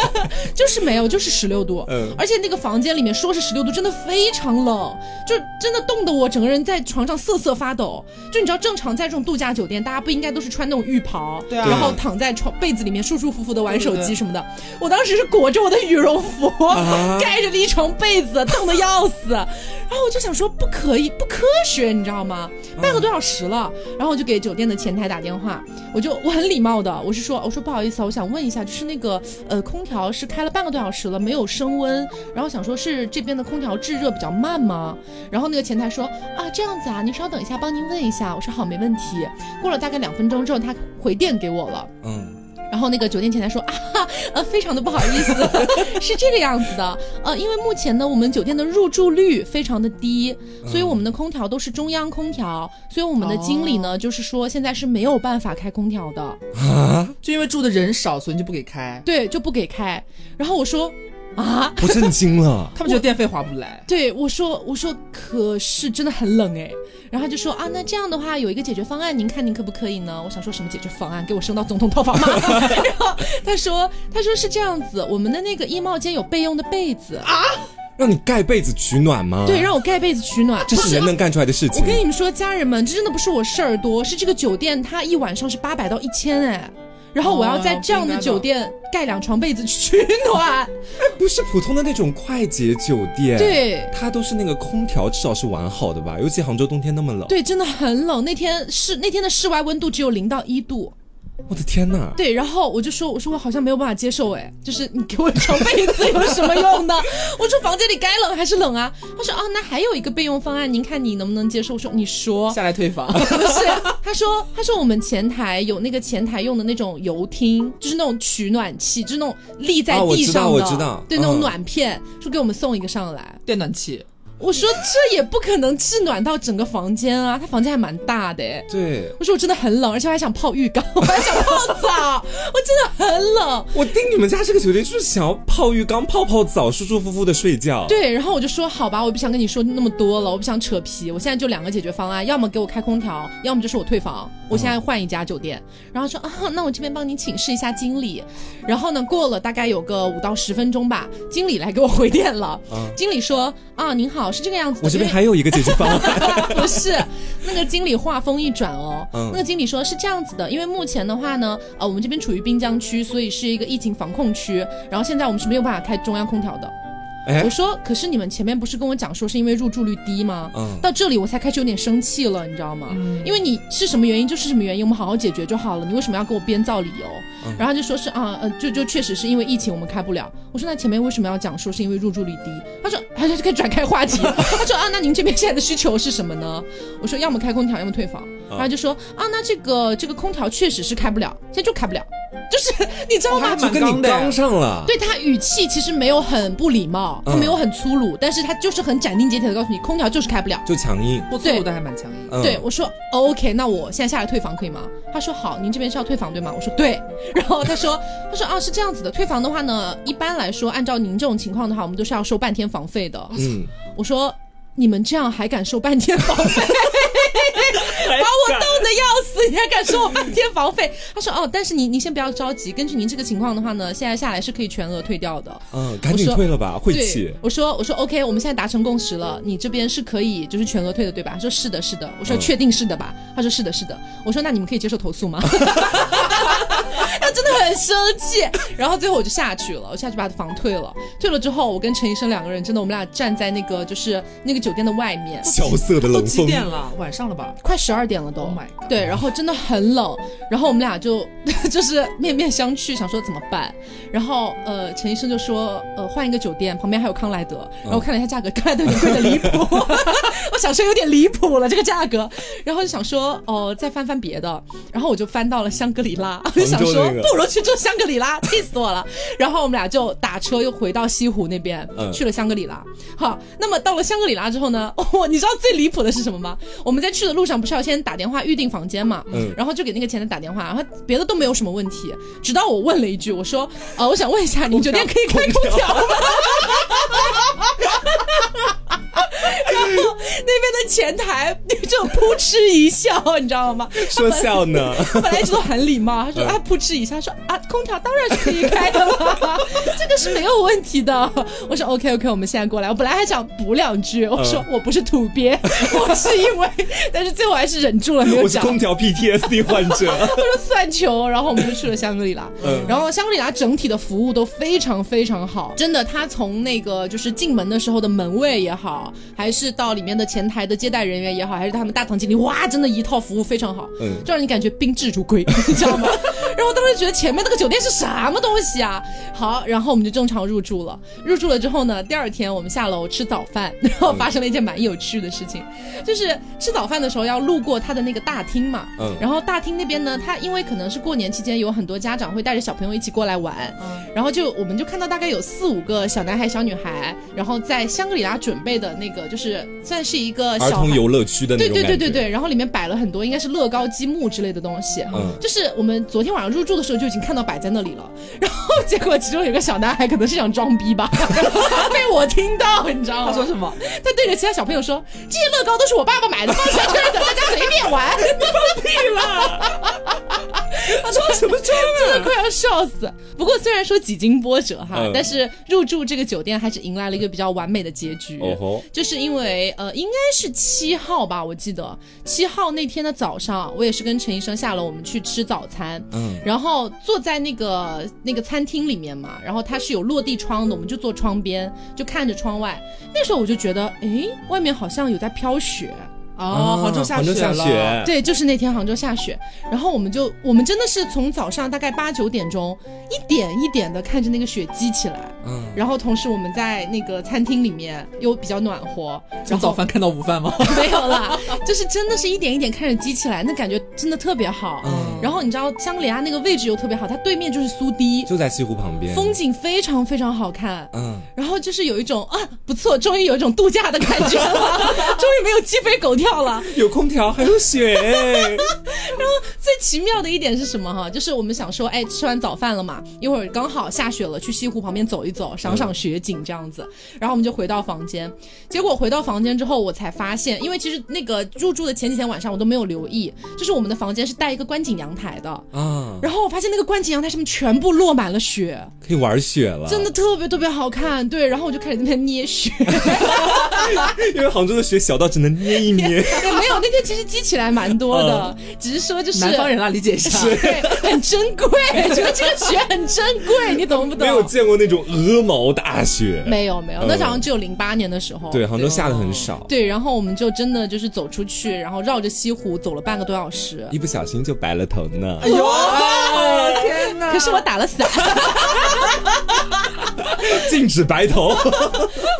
就是没有，就是十六度。嗯，而且那个房间里面说是十六度，真的非常冷，就真的冻得我整个人在床上瑟瑟发抖。就你知道，正常在这种度假酒店，大家不应该都是穿那种浴袍，对啊，然后躺在床被子里面舒舒服服的玩手机什么的。我当时是裹着我的羽绒服，盖着一床被子，冻得要死。然后我就想说，不可以，不科学，你知道吗？半个多小时了，然后我就给酒店的前台打电话，我就我很礼貌的，我是说，我说不好意思啊，我想问一下，就是那个呃，空空调是开了半个多小时了，没有升温，然后想说是这边的空调制热比较慢吗？然后那个前台说啊，这样子啊，您稍等一下，帮您问一下。我说好，没问题。过了大概两分钟之后，他回电给我了，嗯。然后那个酒店前台说啊，呃，非常的不好意思，是这个样子的，呃，因为目前呢，我们酒店的入住率非常的低，所以我们的空调都是中央空调，所以我们的经理呢，就是说现在是没有办法开空调的啊，就因为住的人少，所以就不给开，对，就不给开。然后我说。啊！不震惊了，他们觉得电费划不来。对我说：“我说可是真的很冷哎。”然后他就说：“啊，那这样的话有一个解决方案，您看您可不可以呢？”我想说什么解决方案？给我升到总统套房吗？然后他说：“他说是这样子，我们的那个衣帽间有备用的被子啊，让你盖被子取暖吗？对，让我盖被子取暖，这是人能干出来的事情。我跟你们说，家人们，这真的不是我事儿多，是这个酒店它一晚上是八百到一千哎。”然后我要在这样的酒店盖两床被子取暖，不是普通的那种快捷酒店，对，它都是那个空调至少是完好的吧？尤其杭州冬天那么冷，对，真的很冷。那天室那天的室外温度只有零到一度。我的天呐！对，然后我就说，我说我好像没有办法接受，哎，就是你给我床被子有什么用呢？我说房间里该冷还是冷啊？他说哦，那还有一个备用方案，您看你能不能接受？我说你说下来退房，不是？他说他说我们前台有那个前台用的那种油汀，就是那种取暖器，就是那种立在地上的，我知道，对，那种暖片，说给我们送一个上来，电暖器。我说这也不可能制暖到整个房间啊，他房间还蛮大的哎。对，我说我真的很冷，而且我还想泡浴缸，我还想泡澡，我真的很冷。我订你们家这个酒店就是想要泡浴缸、泡泡澡、舒舒服服的睡觉。对，然后我就说好吧，我不想跟你说那么多了，我不想扯皮。我现在就两个解决方案，要么给我开空调，要么就是我退房。我现在换一家酒店。然后说啊，那我这边帮你请示一下经理。然后呢，过了大概有个五到十分钟吧，经理来给我回电了。经理说啊，您好。是这个样子，我这边还有一个解决方案，不是那个经理话锋一转哦，那个经理说是这样子的，因为目前的话呢，呃，我们这边处于滨江区，所以是一个疫情防控区，然后现在我们是没有办法开中央空调的。我说，可是你们前面不是跟我讲说是因为入住率低吗？嗯，到这里我才开始有点生气了，你知道吗？嗯，因为你是什么原因就是什么原因，我们好好解决就好了，你为什么要给我编造理由？然后就说是啊，呃，就就确实是因为疫情我们开不了。我说那前面为什么要讲说是因为入住率低？他说，他就开始转开话题。他说啊，那您这边现在的需求是什么呢？我说要么开空调，要么退房。然后就说啊，那这个这个空调确实是开不了，现在就开不了。就是你知道吗？就跟你刚上了。对他语气其实没有很不礼貌，他没有很粗鲁，但是他就是很斩钉截铁的告诉你，空调就是开不了，就强硬。不粗鲁但还蛮强硬。对我说 OK，那我现在下来退房可以吗？他说好，您这边是要退房对吗？我说对。然后他说他说啊是这样子的，退房的话呢，一般来说按照您这种情况的话，我们都是要收半天房费的。嗯，我说你们这样还敢收半天房费？把我冻得要死，你还敢收我半天房费？他说哦，但是你你先不要着急，根据您这个情况的话呢，现在下来是可以全额退掉的。嗯，赶紧退了吧，晦气。我说我说 OK，我们现在达成共识了，你这边是可以就是全额退的对吧？他说是的，是的。我说确定是的吧？他说是的，是的。我说那你们可以接受投诉吗？他真的很生气，然后最后我就下去了，我下去把房退了。退了之后，我跟陈医生两个人真的，我们俩站在那个就是那个酒店的外面，萧瑟的冷风。几点了？晚上了吧？快十二点了都。对，然后真的很冷，然后我们俩就 就是面面相觑，想说怎么办。然后呃，陈医生就说呃换一个酒店，旁边还有康莱德。然后我看了一下价格，康莱德有点贵的离谱，我想说有点离谱了这个价格。然后就想说哦再翻翻别的，然后我就翻到了香格里拉，我就想说不如去住香格里拉，气死我了。然后我们俩就打车又回到西湖那边，去了香格里拉。好，那么到了香格里拉之后呢，哦，你知道最离谱的是什么吗？我们在去的路上不是要先打电话预定房间嘛，嗯，然后就给那个前台打电话，然后别的都没有什么问题，直到我问了一句，我说，呃，我想问一下，你酒店可以开空调吗？然个前台就扑哧一笑，你知道吗？说笑呢？本来一直都很礼貌，他说啊扑哧一下，说啊空调当然是可以开的了，这个是没有问题的。我说 OK OK，我们现在过来。我本来还想补两句，我说我不是土鳖，我是因为，但是最后还是忍住了没有讲。我是空调 PTSD 患者。我说算球，然后我们就去了香格里拉。嗯，然后香格里拉整体的服务都非常非常好，真的，他从那个就是进门的时候的门卫也好，还是到里面的前台的接待人员也好，还是他们大堂经理，哇，真的一套服务非常好，嗯，就让你感觉宾至如归，你知道吗？然后当时觉得前面那个酒店是什么东西啊？好，然后我们就正常入住了。入住了之后呢，第二天我们下楼吃早饭，然后发生了一件蛮有趣的事情，就是吃早饭的时候要路过他的那个大厅嘛，嗯，然后大厅那边呢，他因为可能是过年期间有很多家长会带着小朋友一起过来玩，嗯，然后就我们就看到大概有四五个小男孩小女孩，然后在香格里拉准备的那个就是算是一个儿童游乐区的那种，对对对对对，然后里面摆了很多应该是乐高积木之类的东西，嗯，就是我们昨天晚上入住的时候就已经看到摆在那里了，然后结果其中有个小男孩可能是想装逼吧，被我听到，你知道吗？他说什么？他对着其他小朋友说：“这些乐高都是我爸爸买的，放在这儿等大家随便玩。”你放屁了！装什么装啊？真的快要笑死。不过虽然说几经波折哈，但是入住这个酒店还是迎来了一个比较完美的结局。哦吼，就是因为呃，应该是七号吧，我记得七号那天的早上，我也是跟陈医生下楼，我们去吃早餐。嗯，然后坐在那个那个餐厅里面嘛，然后它是有落地窗的，我们就坐窗边，就看着窗外。那时候我就觉得，哎，外面好像有在飘雪。哦，杭州下雪了。对，就是那天杭州下雪，然后我们就我们真的是从早上大概八九点钟，一点一点的看着那个雪积起来。嗯，然后同时我们在那个餐厅里面又比较暖和，从早饭看到午饭吗？没有啦，就是真的是一点一点看着积起来，那感觉真的特别好。嗯，然后你知道香格里拉那个位置又特别好，它对面就是苏堤，就在西湖旁边，风景非常非常好看。嗯，然后就是有一种啊不错，终于有一种度假的感觉了，终于没有鸡飞狗跳。了，有空调，还有雪。然后最奇妙的一点是什么哈？就是我们想说，哎，吃完早饭了嘛，一会儿刚好下雪了，去西湖旁边走一走，赏赏雪景这样子。然后我们就回到房间，结果回到房间之后，我才发现，因为其实那个入住的前几天晚上我都没有留意，就是我们的房间是带一个观景阳台的。啊。然后我发现那个观景阳台上面全部落满了雪，可以玩雪了，真的特别特别好看。对，然后我就开始在那边捏雪，因为杭州的雪小到只能捏一捏。也没有，那天其实积起来蛮多的，只是说就是南方人啊，理解一下，对，很珍贵，觉得这个雪很珍贵，你懂不懂？没有见过那种鹅毛大雪，没有没有，那好像只有零八年的时候，对，杭州下的很少，对，然后我们就真的就是走出去，然后绕着西湖走了半个多小时，一不小心就白了头呢，哎呦天哪！可是我打了伞，禁止白头，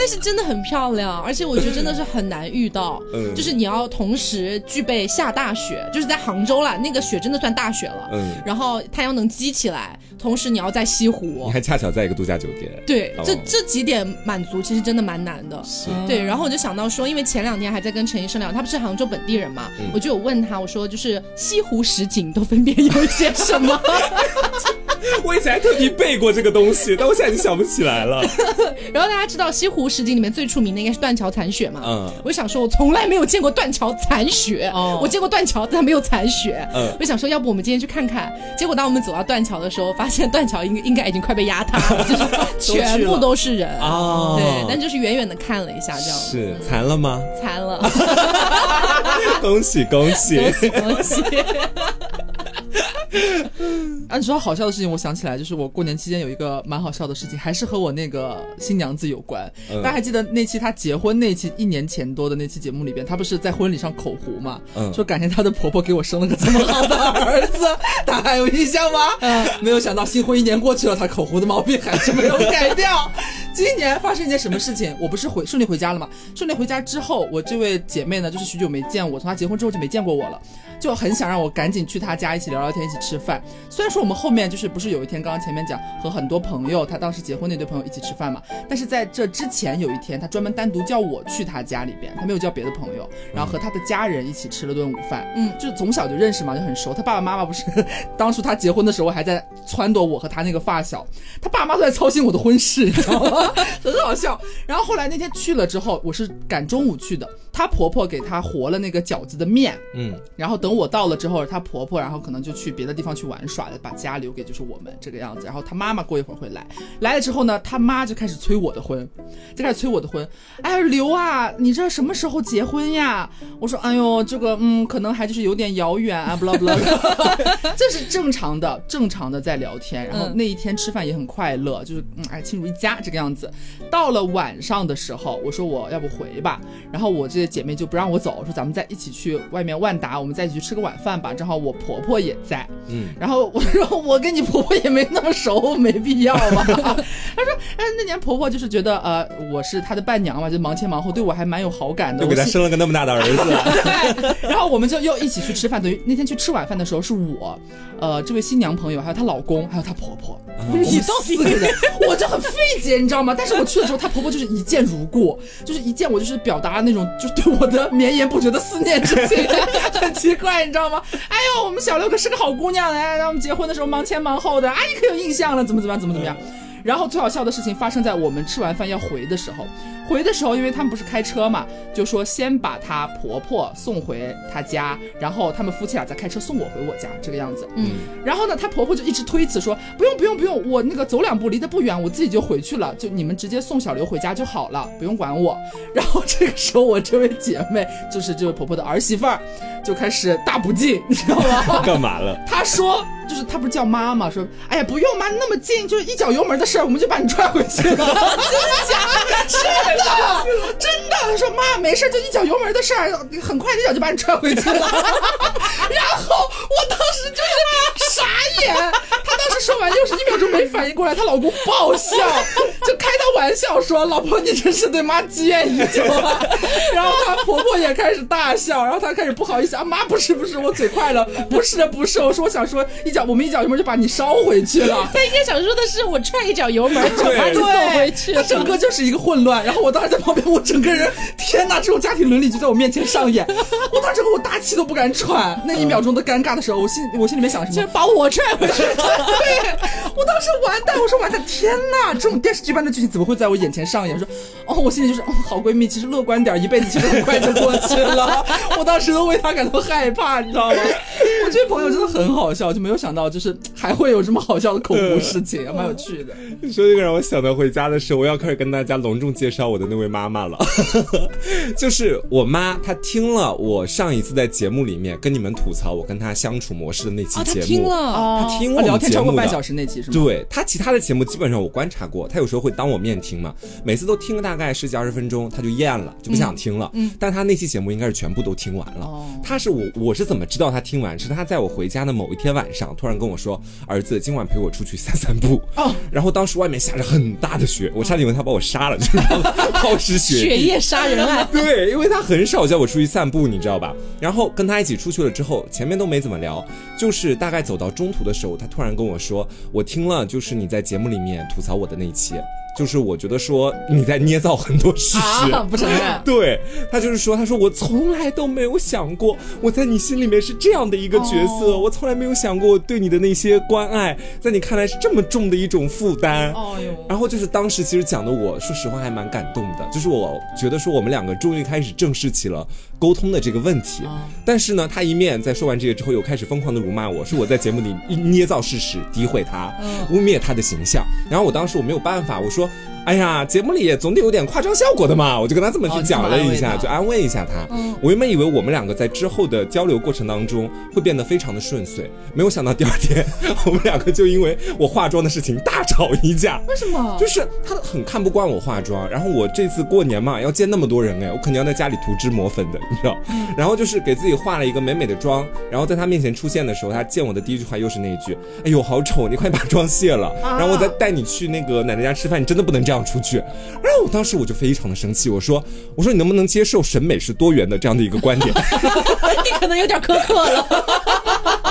但是真的很漂亮，而且我觉得真的是很难遇到。嗯，就是你要同时具备下大雪，就是在杭州了，那个雪真的算大雪了。嗯，然后太阳能积起来，同时你要在西湖，你还恰巧在一个度假酒店。对，这这几点满足其实真的蛮难的。对。然后我就想到说，因为前两天还在跟陈医生聊，他不是杭州本地人嘛，我就有问他，我说就是西湖十景都分别有些什么？我以前还特地背过这个东西，但我现在已经想不起来了。然后大家知道西湖十景里面最出名的应该是断桥残雪嘛？嗯，我就想说，我从来没有见过断桥残雪。哦，我见过断桥，但没有残雪。嗯，我想说，要不我们今天去看看？结果当我们走到断桥的时候，发现断桥应应该已经快被压塌了，就是 全部都是人。哦，对，但就是远远的看了一下，这样是残了吗？残了。恭喜恭喜恭喜恭喜！啊，你说好笑的事情，我想起来，就是我过年期间有一个蛮好笑的事情，还是和我那个新娘子有关。大家还记得那期她结婚那期一年前多的那期节目里边，她不是在婚礼上口胡嘛？嗯，说感谢她的婆婆给我生了个这么好的儿子，大家还有印象吗？嗯，没有想到新婚一年过去了，她口胡的毛病还是没有改掉。今年发生一件什么事情？我不是回顺利回家了吗？顺利回家之后，我这位姐妹呢，就是许久没见我，从她结婚之后就没见过我了。就很想让我赶紧去他家一起聊聊天，一起吃饭。虽然说我们后面就是不是有一天刚刚前面讲和很多朋友，他当时结婚那对朋友一起吃饭嘛，但是在这之前有一天，他专门单独叫我去他家里边，他没有叫别的朋友，然后和他的家人一起吃了顿午饭。嗯，就从小就认识嘛，就很熟。他爸爸妈妈不是当初他结婚的时候还在撺掇我和他那个发小，他爸妈都在操心我的婚事，你知道吗？很好笑。然后后来那天去了之后，我是赶中午去的，她婆婆给她和了那个饺子的面，嗯，然后等我到了之后，她婆婆然后可能就去别的地方去玩耍了，把家留给就是我们这个样子。然后她妈妈过一会儿会来，来了之后呢，她妈就开始催我的婚，就开始催我的婚。哎，刘啊，你这什么时候结婚呀？我说，哎呦，这个嗯，可能还就是有点遥远啊，不啦不啦，这是正常的，正常的在聊天。然后那一天吃饭也很快乐，就是嗯，哎，亲如一家这个样子。到了晚上的时候，我说我要不回吧，然后我这些姐妹就不让我走，说咱们再一起去外面万达，我们再一起去吃个晚饭吧。正好我婆婆也在，嗯，然后我说 我跟你婆婆也没那么熟，没必要吧。她说，哎，那年婆婆就是觉得呃，我是她的伴娘嘛，就忙前忙后，对我还蛮有好感的，就给她生了个那么大的儿子。对，然后我们就又一起去吃饭，等于那天去吃晚饭的时候是我，呃，这位新娘朋友，还有她老公，还有她婆婆，你到四个人，我就很费解，你知道吗？但是我去的时候，她婆婆就是一见如故，就是一见我就是表达那种就对我的绵延不绝的思念之情，很奇怪，你知道吗？哎呦，我们小六可是个好姑娘哎，让我们结婚的时候忙前忙后的，阿姨可有印象了，怎么怎么样，怎么怎么样。然后最好笑的事情发生在我们吃完饭要回的时候，回的时候，因为他们不是开车嘛，就说先把她婆婆送回她家，然后他们夫妻俩再开车送我回我家，这个样子。嗯。然后呢，她婆婆就一直推辞说不用不用不用，我那个走两步离得不远，我自己就回去了，就你们直接送小刘回家就好了，不用管我。然后这个时候，我这位姐妹就是这位婆婆的儿媳妇儿，就开始大不敬，你知道吗？干嘛了？她说。就是他不是叫妈吗？说，哎呀，不用妈，那么近，就是一脚油门的事儿，我们就把你踹回去了。真的假的？真的，真的。他说妈，没事，就一脚油门的。事儿，很快一脚就把你踹回去了。然后我当时就是傻眼，他当时说完六十一秒钟没反应过来，她老公爆笑，就开他玩笑说，老婆你真是对妈积怨已久啊。然后她婆婆也开始大笑，然后她开始不好意思啊，妈不是不是，我嘴快了，不是的。不是，我说我想说一脚。我们一脚油门就把你烧回去了。他应该想说的是，我踹一脚油门就把你送回去。他整个就是一个混乱。然后我当时在旁边，我整个人，天哪，这种家庭伦理就在我面前上演。我当时我大气都不敢喘。那一秒钟的尴尬的时候，我心我心里面想什么？就把我踹回去。对，我当时完蛋，我说完蛋，天哪，这种电视剧般的剧情怎么会在我眼前上演？说哦，我心里就是，好闺蜜，其实乐观点，一辈子其实很快就过去了。我当时都为她感到害怕，你知道吗？我这朋友真的很好笑，就没有想。到就是还会有这么好笑的恐怖事情，蛮有趣的。你说这个让我想到回家的时候，我要开始跟大家隆重介绍我的那位妈妈了。就是我妈，她听了我上一次在节目里面跟你们吐槽我跟她相处模式的那期节目，她听了，她听了聊天超过半小时那期是吗？对，她其他的节目基本上我观察过，她有时候会当我面听嘛，每次都听个大概十几二十分钟，她就厌了，就不想听了。嗯，但她那期节目应该是全部都听完了。哦，她是我，我是怎么知道她听完？是她在我回家的某一天晚上。突然跟我说：“儿子，今晚陪我出去散散步。”哦，然后当时外面下着很大的雪，我差点以为他把我杀了，就是抛尸 雪雪夜杀人案。对，因为他很少叫我出去散步，你知道吧？然后跟他一起出去了之后，前面都没怎么聊，就是大概走到中途的时候，他突然跟我说：“我听了，就是你在节目里面吐槽我的那一期。”就是我觉得说你在捏造很多事实，不承认。对他就是说，他说我从来都没有想过我在你心里面是这样的一个角色，我从来没有想过我对你的那些关爱，在你看来是这么重的一种负担。哦哟。然后就是当时其实讲的，我说实话还蛮感动的，就是我觉得说我们两个终于开始正视起了沟通的这个问题。但是呢，他一面在说完这个之后，又开始疯狂的辱骂我说我在节目里捏造事实，诋毁他，污蔑他的形象。然后我当时我没有办法，我说。哎呀，节目里总得有点夸张效果的嘛，我就跟他这么去讲了一下，就安慰一下他。我原本以为我们两个在之后的交流过程当中会变得非常的顺遂，没有想到第二天 我们两个就因为我化妆的事情大吵一架。为什么？就是他很看不惯我化妆，然后我这次过年嘛要见那么多人哎，我肯定要在家里涂脂抹粉的，你知道？然后就是给自己化了一个美美的妆，然后在他面前出现的时候，他见我的第一句话又是那一句：“哎呦，好丑，你快把妆卸了。”然后我再带你去那个奶奶家吃饭，你真的不能这样。这样出去，然后我当时我就非常的生气，我说：“我说你能不能接受审美是多元的这样的一个观点？” 你可能有点苛刻了。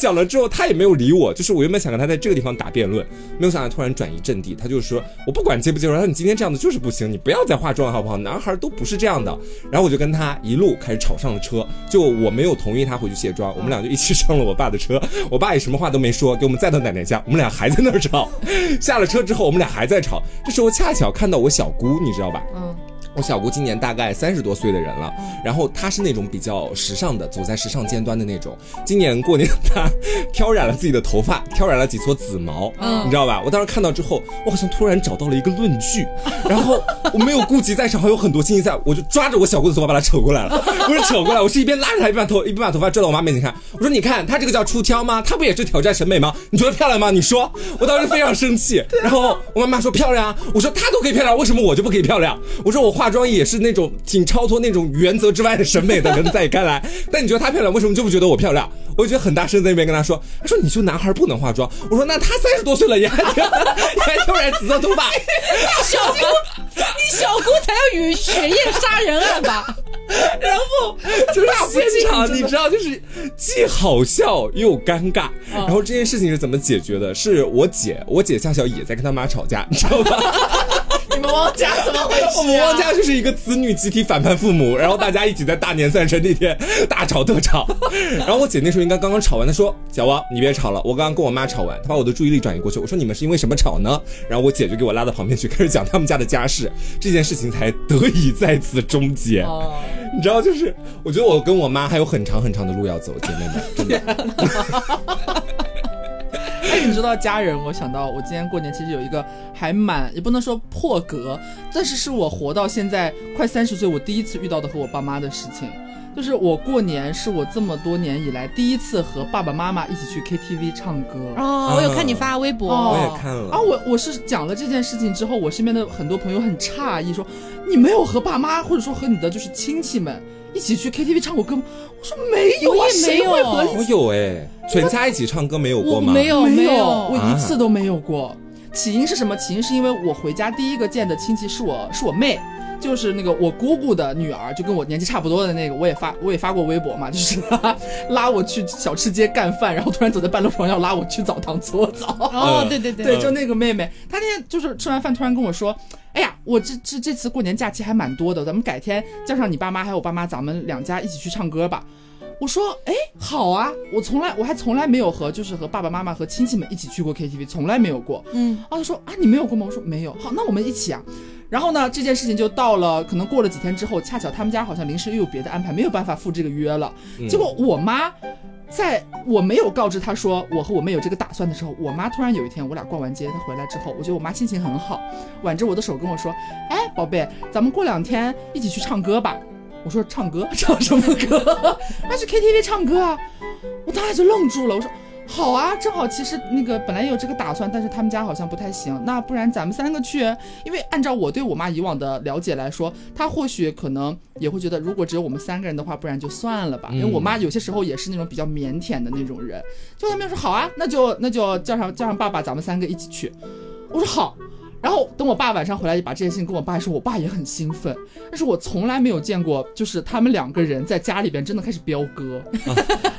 讲了之后，他也没有理我。就是我原本想跟他在这个地方打辩论，没有想到突然转移阵地。他就说：“我不管接不接受，他说你今天这样子就是不行，你不要再化妆，好不好？男孩都不是这样的。”然后我就跟他一路开始吵上了车。就我没有同意他回去卸妆，我们俩就一起上了我爸的车。我爸也什么话都没说，给我们载到奶奶家。我们俩还在那儿吵。下了车之后，我们俩还在吵。这时候恰巧看到我小姑，你知道吧？嗯。我小姑今年大概三十多岁的人了，然后她是那种比较时尚的，走在时尚尖端的那种。今年过年她挑染了自己的头发，挑染了几撮紫毛，嗯，你知道吧？我当时看到之后，我好像突然找到了一个论据，然后我没有顾及在场还有很多亲戚在，我就抓着我小姑的头发把她扯过来了，不是扯过来，我是一边拉着她一边把头一边把头发拽到我妈面前看，我说你看她这个叫出挑吗？她不也是挑战审美吗？你觉得漂亮吗？你说，我当时非常生气，然后我妈妈说漂亮啊，我说她都可以漂亮，为什么我就不可以漂亮？我说我化妆也是那种挺超脱那种原则之外的审美的人在看来，但你觉得她漂亮，为什么就不觉得我漂亮？我就觉得很大声在那边跟她说，她说你就男孩不能化妆，我说那她三十多岁了，你还 挑你还挑染紫色头发，小姑，你小姑才要与血液杀人案吧？然后就是现场，你知道，就是既好笑又尴尬。然后这件事情是怎么解决的？是我姐，我姐夏小也在跟她妈吵架，你知道吧？你们汪家怎么回事？我们汪家就是一个子女集体反叛父母，然后大家一起在大年三十那天大吵特吵。然后我姐那时候应该刚刚吵完，她说：“小王，你别吵了，我刚刚跟我妈吵完，她把我的注意力转移过去。我说你们是因为什么吵呢？然后我姐就给我拉到旁边去，开始讲他们家的家事，这件事情才得以在此终结。你知道，就是我觉得我跟我妈还有很长很长的路要走，姐妹们，真的。哎，你知道家人，我想到我今年过年其实有一个还蛮也不能说破格，但是是我活到现在快三十岁，我第一次遇到的和我爸妈的事情，就是我过年是我这么多年以来第一次和爸爸妈妈一起去 KTV 唱歌。哦，我有看你发微博，我也看了。啊，我我是讲了这件事情之后，我身边的很多朋友很诧异，说你没有和爸妈或者说和你的就是亲戚们。一起去 KTV 唱过歌吗？我说没有啊，没有。我有哎，全家一起唱歌没有过吗？没有，没有，我一次都没有过。起因是什么？起因是因为我回家第一个见的亲戚是我是我妹。就是那个我姑姑的女儿，就跟我年纪差不多的那个，我也发我也发过微博嘛，就是拉我去小吃街干饭，然后突然走在半路上要拉我去澡堂搓澡。哦，对对对，对，就那个妹妹，她那天就是吃完饭突然跟我说，哎呀，我这这这次过年假期还蛮多的，咱们改天叫上你爸妈还有我爸妈，咱们两家一起去唱歌吧。我说，哎，好啊，我从来我还从来没有和就是和爸爸妈妈和亲戚们一起去过 KTV，从来没有过。嗯，啊，他说啊，你没有过吗？我说没有。好，那我们一起啊。然后呢，这件事情就到了，可能过了几天之后，恰巧他们家好像临时又有别的安排，没有办法赴这个约了。结果我妈，在我没有告知她说我和我妹有这个打算的时候，我妈突然有一天，我俩逛完街，她回来之后，我觉得我妈心情很好，挽着我的手跟我说：“哎，宝贝，咱们过两天一起去唱歌吧。”我说：“唱歌？唱什么歌？那去 KTV 唱歌啊！”我当时就愣住了，我说。好啊，正好其实那个本来也有这个打算，但是他们家好像不太行。那不然咱们三个去，因为按照我对我妈以往的了解来说，她或许可能也会觉得，如果只有我们三个人的话，不然就算了吧。因为我妈有些时候也是那种比较腼腆的那种人。就他们说好啊，那就那就叫上叫上爸爸，咱们三个一起去。我说好。然后等我爸晚上回来就，把这件事情跟我爸说，我爸也很兴奋。但是我从来没有见过，就是他们两个人在家里边真的开始飙歌。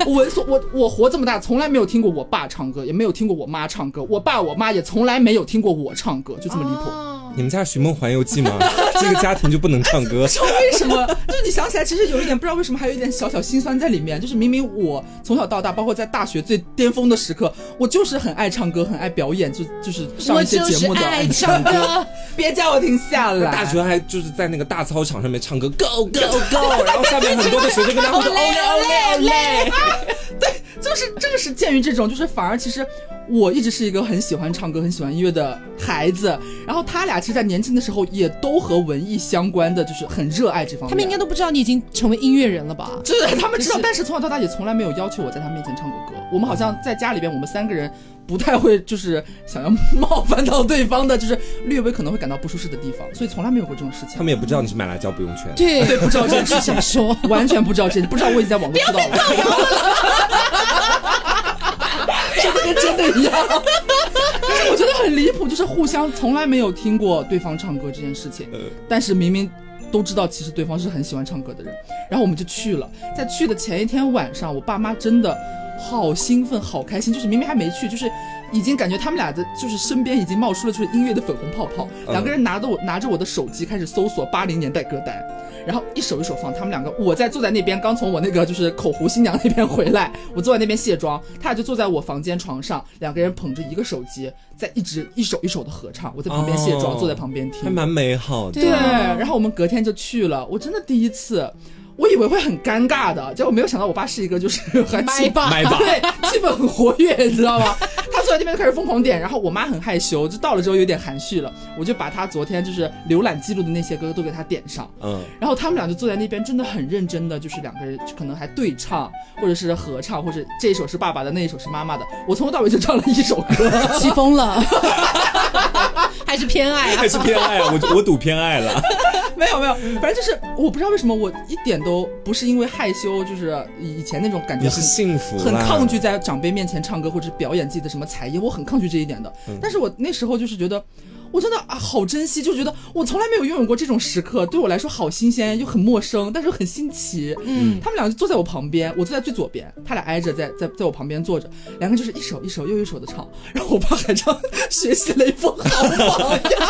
我所我我活这么大，从来没有听过我爸唱歌，也没有听过我妈唱歌。我爸我妈也从来没有听过我唱歌，就这么离谱。你们家《寻梦环游记》吗？这个家庭就不能唱歌？知道为什么？就是你想起来，其实有一点不知道为什么，还有一点小小心酸在里面。就是明明我从小到大，包括在大学最巅峰的时刻，我就是很爱唱歌，很爱表演，就就是上一些节目的爱唱歌。别叫我停下来！大学还就是在那个大操场上面唱歌，Go Go Go，然后下面很多的学生跟他们说 Ole Ole Ole。对，就是正是鉴于这种，就是反而其实。我一直是一个很喜欢唱歌、很喜欢音乐的孩子，然后他俩其实，在年轻的时候也都和文艺相关的，就是很热爱这方面。他们应该都不知道你已经成为音乐人了吧？就是他们知道，但是从小到大也从来没有要求我在他面前唱过歌。我们好像在家里边，我们三个人不太会，就是想要冒犯到对方的，就是略微可能会感到不舒适的地方，所以从来没有过这种事情。他们也不知道你是买辣椒不用钱。对对，不知道这事想，说完全不知道这，不知道我已经在网络知道了。说的跟真的一样，我觉得很离谱，就是互相从来没有听过对方唱歌这件事情，但是明明都知道，其实对方是很喜欢唱歌的人，然后我们就去了，在去的前一天晚上，我爸妈真的好兴奋，好开心，就是明明还没去，就是已经感觉他们俩的就是身边已经冒出了就是音乐的粉红泡泡，两个人拿着我拿着我的手机开始搜索八零年代歌单，然后一首一首放。他们两个，我在坐在那边，刚从我那个就是口胡新娘那边回来，我坐在那边卸妆，他俩就坐在我房间床上，两个人捧着一个手机，在一直一首一首的合唱。我在旁边卸妆，坐在旁边听，还蛮美好的。对，然后我们隔天就去了，我真的第一次。我以为会很尴尬的，结果没有想到我爸是一个就是很麦霸，对，气氛很活跃，你知道吗？他坐在那边就开始疯狂点，然后我妈很害羞，就到了之后有点含蓄了，我就把他昨天就是浏览记录的那些歌都给他点上，嗯，然后他们俩就坐在那边，真的很认真的，就是两个人可能还对唱，或者是合唱，或者这一首是爸爸的，那一首是妈妈的，我从头到尾就唱了一首歌，气疯了，还是偏爱，还是偏爱啊？我我赌偏爱了，没有没有，反正就是我不知道为什么我一点都。都不是因为害羞，就是以前那种感觉很幸福，很抗拒在长辈面前唱歌或者表演自己的什么才艺，我很抗拒这一点的。但是我那时候就是觉得，我真的啊好珍惜，就觉得我从来没有拥有过这种时刻，对我来说好新鲜又很陌生，但是又很新奇。嗯，他们两个就坐在我旁边，我坐在最左边，他俩挨着在在在我旁边坐着，两个就是一首一首又一首的唱，然后我爸还唱学习雷锋好榜样，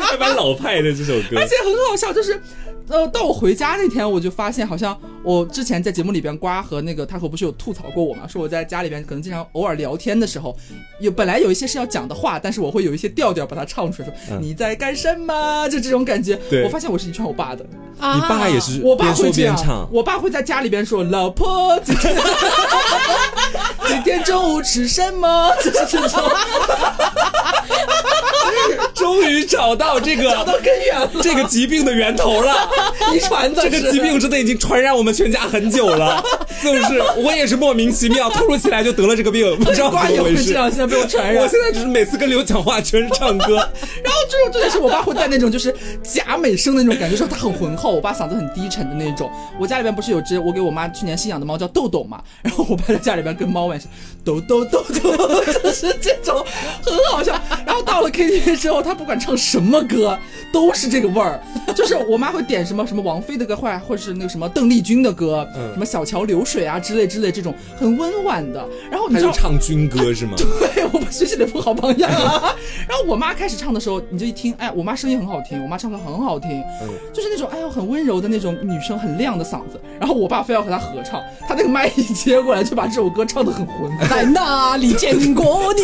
还蛮老派的这首歌，而且很好笑，就是。呃，到我回家那天，我就发现好像我之前在节目里边瓜和那个他和不是有吐槽过我嘛，说我在家里边可能经常偶尔聊天的时候，有本来有一些是要讲的话，但是我会有一些调调把它唱出来，说你在干什么？就这种感觉。对，我发现我是遗传我爸的。你爸也是，我爸会这样。我爸会在家里边说：“老婆，今天 今天中午吃什么？” 就是这种。终于找到这个 找到根源了，这个疾病的源头了。遗传的这个疾病真的已经传染我们全家很久了，是不是？我也是莫名其妙，突如其来就得了这个病，不知道怎么回事。现在被我传染。我现在就是每次跟刘讲话全是唱歌，然后这种重点是我爸会带那种就是假美声的那种感觉，说他很浑厚。我爸嗓子很低沉的那种。我家里边不是有只我给我妈去年新养的猫叫豆豆嘛，然后我爸在家里边跟猫玩，豆豆豆豆，就是这种很好笑。然后到了 KTV 之后，他不管唱什么歌都是这个味儿，就是我妈会点什么什么王菲的歌，或或者是那个什么邓丽君的歌，什么小桥流水啊之类之类这种很温婉的。然后你就唱军歌是吗？对，我学习的不好榜样啊。然后我妈开始唱的时候，你就一听，哎，我妈声音很好听，我妈唱歌很好听，就是那种哎呦很温柔的那种女生，很亮的嗓子。然后我爸非要和她合唱，他那个麦一接过来，就把这首歌唱的很浑。在哪里见过你？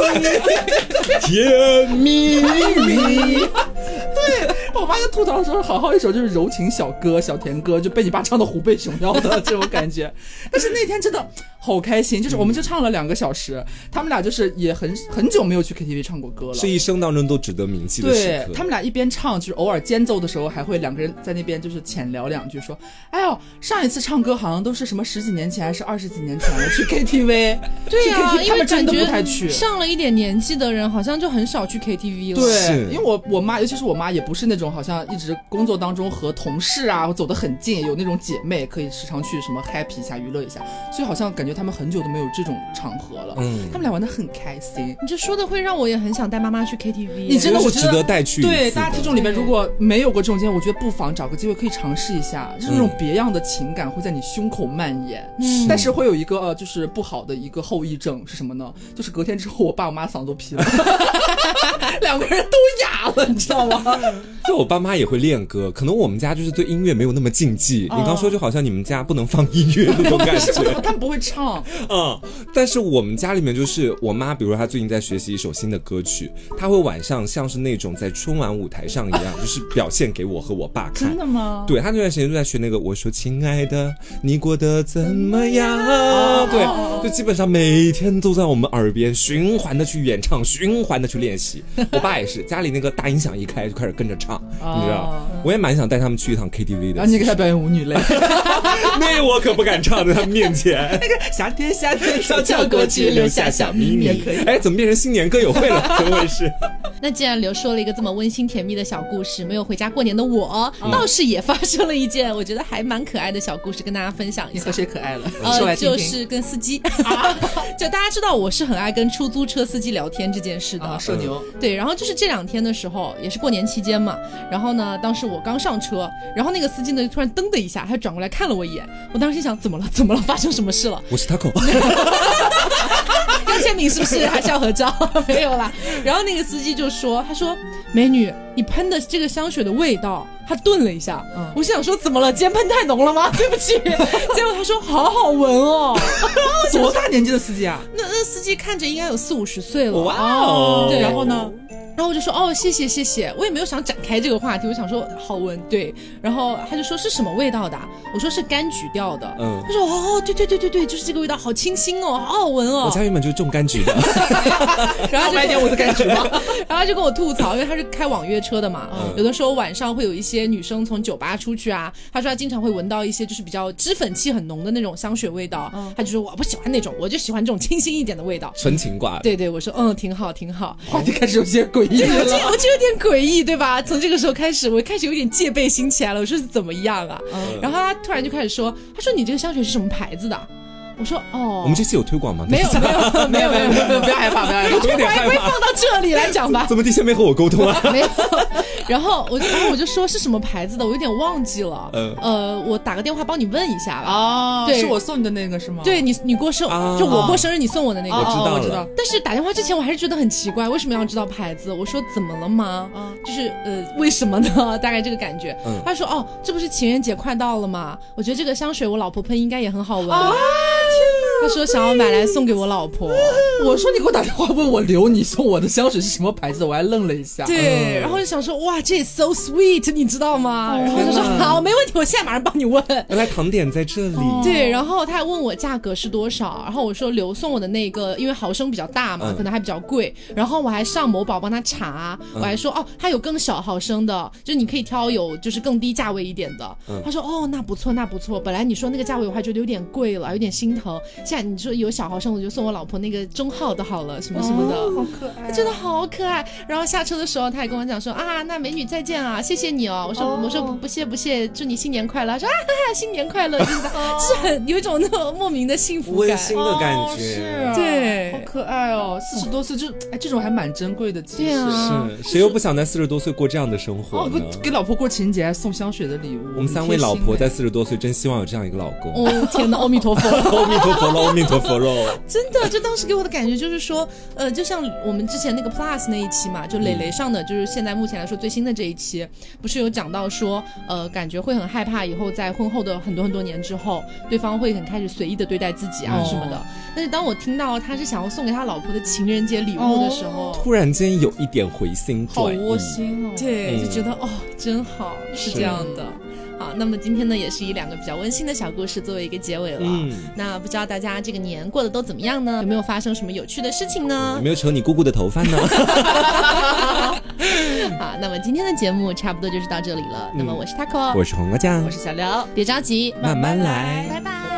甜蜜蜜。对我妈在吐槽说，好好一首就是柔情小歌、小甜歌，就被你爸唱的虎背熊腰的这种感觉。但是那天真的。好开心，就是我们就唱了两个小时，他们俩就是也很很久没有去 KTV 唱过歌了，是一生当中都值得铭记的时刻。对他们俩一边唱，就是偶尔间奏的时候，还会两个人在那边就是浅聊两句，说：“哎呦，上一次唱歌好像都是什么十几年前还是二十几年前了，去 KTV。”对呀，他们真的不太去。上了一点年纪的人好像就很少去 KTV 了。对，因为我我妈，尤其是我妈，也不是那种好像一直工作当中和同事啊走得很近，有那种姐妹可以时常去什么 happy 一下娱乐一下，所以好像感觉他们很久都没有。这种场合了，嗯，他们俩玩的很开心。你这说的会让我也很想带妈妈去 KTV。你真的，我值得带去。对，大家听众里面如果没有过这种经验，我觉得不妨找个机会可以尝试一下，就是那种别样的情感会在你胸口蔓延。嗯，但是会有一个呃，就是不好的一个后遗症是什么呢？就是隔天之后，我爸我妈嗓子都劈了，两个人都哑了，你知道吗？就我爸妈也会练歌，可能我们家就是对音乐没有那么禁忌。你刚说就好像你们家不能放音乐那种感觉，他们不会唱，嗯。但是我们家里面就是我妈，比如她最近在学习一首新的歌曲，她会晚上像是那种在春晚舞台上一样，就是表现给我和我爸看。真的吗？对，她那段时间就在学那个。我说亲爱的，你过得怎么样？对，就基本上每天都在我们耳边循环的去演唱，循环的去练习。我爸也是，家里那个大音响一开就开始跟着唱，你知道？我也蛮想带他们去一趟 KTV 的。然后你给他表演舞女泪，那我可不敢唱在他们面前。那个夏天夏天。悄悄过去，留下小秘密。哎，怎么变成新年歌友会了？怎么回事？那既然刘说了一个这么温馨甜蜜的小故事，没有回家过年的我，倒是也发生了一件我觉得还蛮可爱的小故事，跟大家分享一下。和谁可爱了？呃，就是跟司机。就大家知道我是很爱跟出租车司机聊天这件事的。社牛。对，然后就是这两天的时候，也是过年期间嘛。然后呢，当时我刚上车，然后那个司机呢就突然噔的一下，他转过来看了我一眼。我当时心想，怎么了？怎么了？发生什么事了？我是 Taco。要签名是不是？还是要合照？没有啦。然后那个司机就说：“他说，美女，你喷的这个香水的味道。”他顿了一下，我想说怎么了？今天喷太浓了吗？对不起。结果他说好好闻哦。多大年纪的司机啊？那那司机看着应该有四五十岁了。哇哦。对，然后呢？然后我就说哦，谢谢谢谢，我也没有想展开这个话题，我想说好闻对，然后他就说是什么味道的？我说是柑橘调的，嗯，他说哦对对对对对，就是这个味道，好清新哦，好好闻哦。我家原本就是种柑橘的，然后买点我的柑橘吗？然后就跟我吐槽，因为他是开网约车的嘛，有的时候晚上会有一些女生从酒吧出去啊，他说他经常会闻到一些就是比较脂粉气很浓的那种香水味道，他就说我不喜欢那种，我就喜欢这种清新一点的味道，纯情挂。对对，我说嗯挺好挺好，话题开始有些诡异了。就有点诡异，对吧？从这个时候开始，我开始有点戒备心起来了。我说是怎么样啊？然后他突然就开始说：“他说你这个香水是什么牌子的？”我说哦，我们这次有推广吗？没有 没有没有没有没有，不要害怕不要害怕，推广也会放到这里来讲吧？怎么地先没和我沟通啊？没有。然后我然后我就说是什么牌子的，我有点忘记了。嗯呃，我打个电话帮你问一下吧。哦，对，是我送你的那个是吗？对你你过生就我过生日你送我的那个，我知道我知道。但是打电话之前我还是觉得很奇怪，为什么要知道牌子？我说怎么了吗？就是呃为什么呢？大概这个感觉。他说哦，这不是情人节快到了吗？我觉得这个香水我老婆喷应该也很好闻。啊他说想要买来送给我老婆，我说你给我打电话问我留你送我的香水是什么牌子，我还愣了一下。对，然后就想说哇，这 so sweet，你知道吗？然后就说好，没问题，我现在马上帮你问。原来糖点在这里。对，然后他还问我价格是多少，然后我说留送我的那个，因为毫升比较大嘛，可能还比较贵。然后我还上某宝帮他查，我还说哦，他有更小毫升的，就是你可以挑有就是更低价位一点的。他说哦，那不错，那不错。本来你说那个价位我还觉得有点贵了，有点心疼。你说有小毫升，我就送我老婆那个中号的好了，什么什么的，好可爱，真的好可爱。然后下车的时候，他还跟我讲说啊，那美女再见啊，谢谢你哦。我说我说不谢不谢，祝你新年快乐。他说啊哈哈，新年快乐，就是就是很有一种那种莫名的幸福感，温馨的感觉，是，对，好可爱哦。四十多岁就哎，这种还蛮珍贵的，其实是谁又不想在四十多岁过这样的生活呢？给老婆过情人节还送香水的礼物。我们三位老婆在四十多岁，真希望有这样一个老公。哦天哪，阿弥陀佛，阿弥陀佛了，阿弥陀佛了。真的，就当时给我的感觉就是说，呃，就像我们之前那个 Plus 那一期嘛，就磊磊上的，就是现在目前来说最新的这一期，不是有讲到说，呃，感觉会很害怕以后在婚后的很多很多年之后，对方会很开始随意的对待自己啊什么的。但是当我听到他是想要送给他老婆的情人节礼物的时候，突然间有一点回心转意，好窝心哦。对，就觉得哦，真好，是这样的。好，那么今天呢，也是以两个比较温馨的小故事作为一个结尾了。嗯，那不知道大家这个年过得都怎么样呢？有没有发生什么有趣的事情呢？有没有扯你姑姑的头发呢？好，那么今天的节目差不多就是到这里了。那么我是 taco，我是黄瓜酱，我是小刘，别着急，慢慢来，拜拜。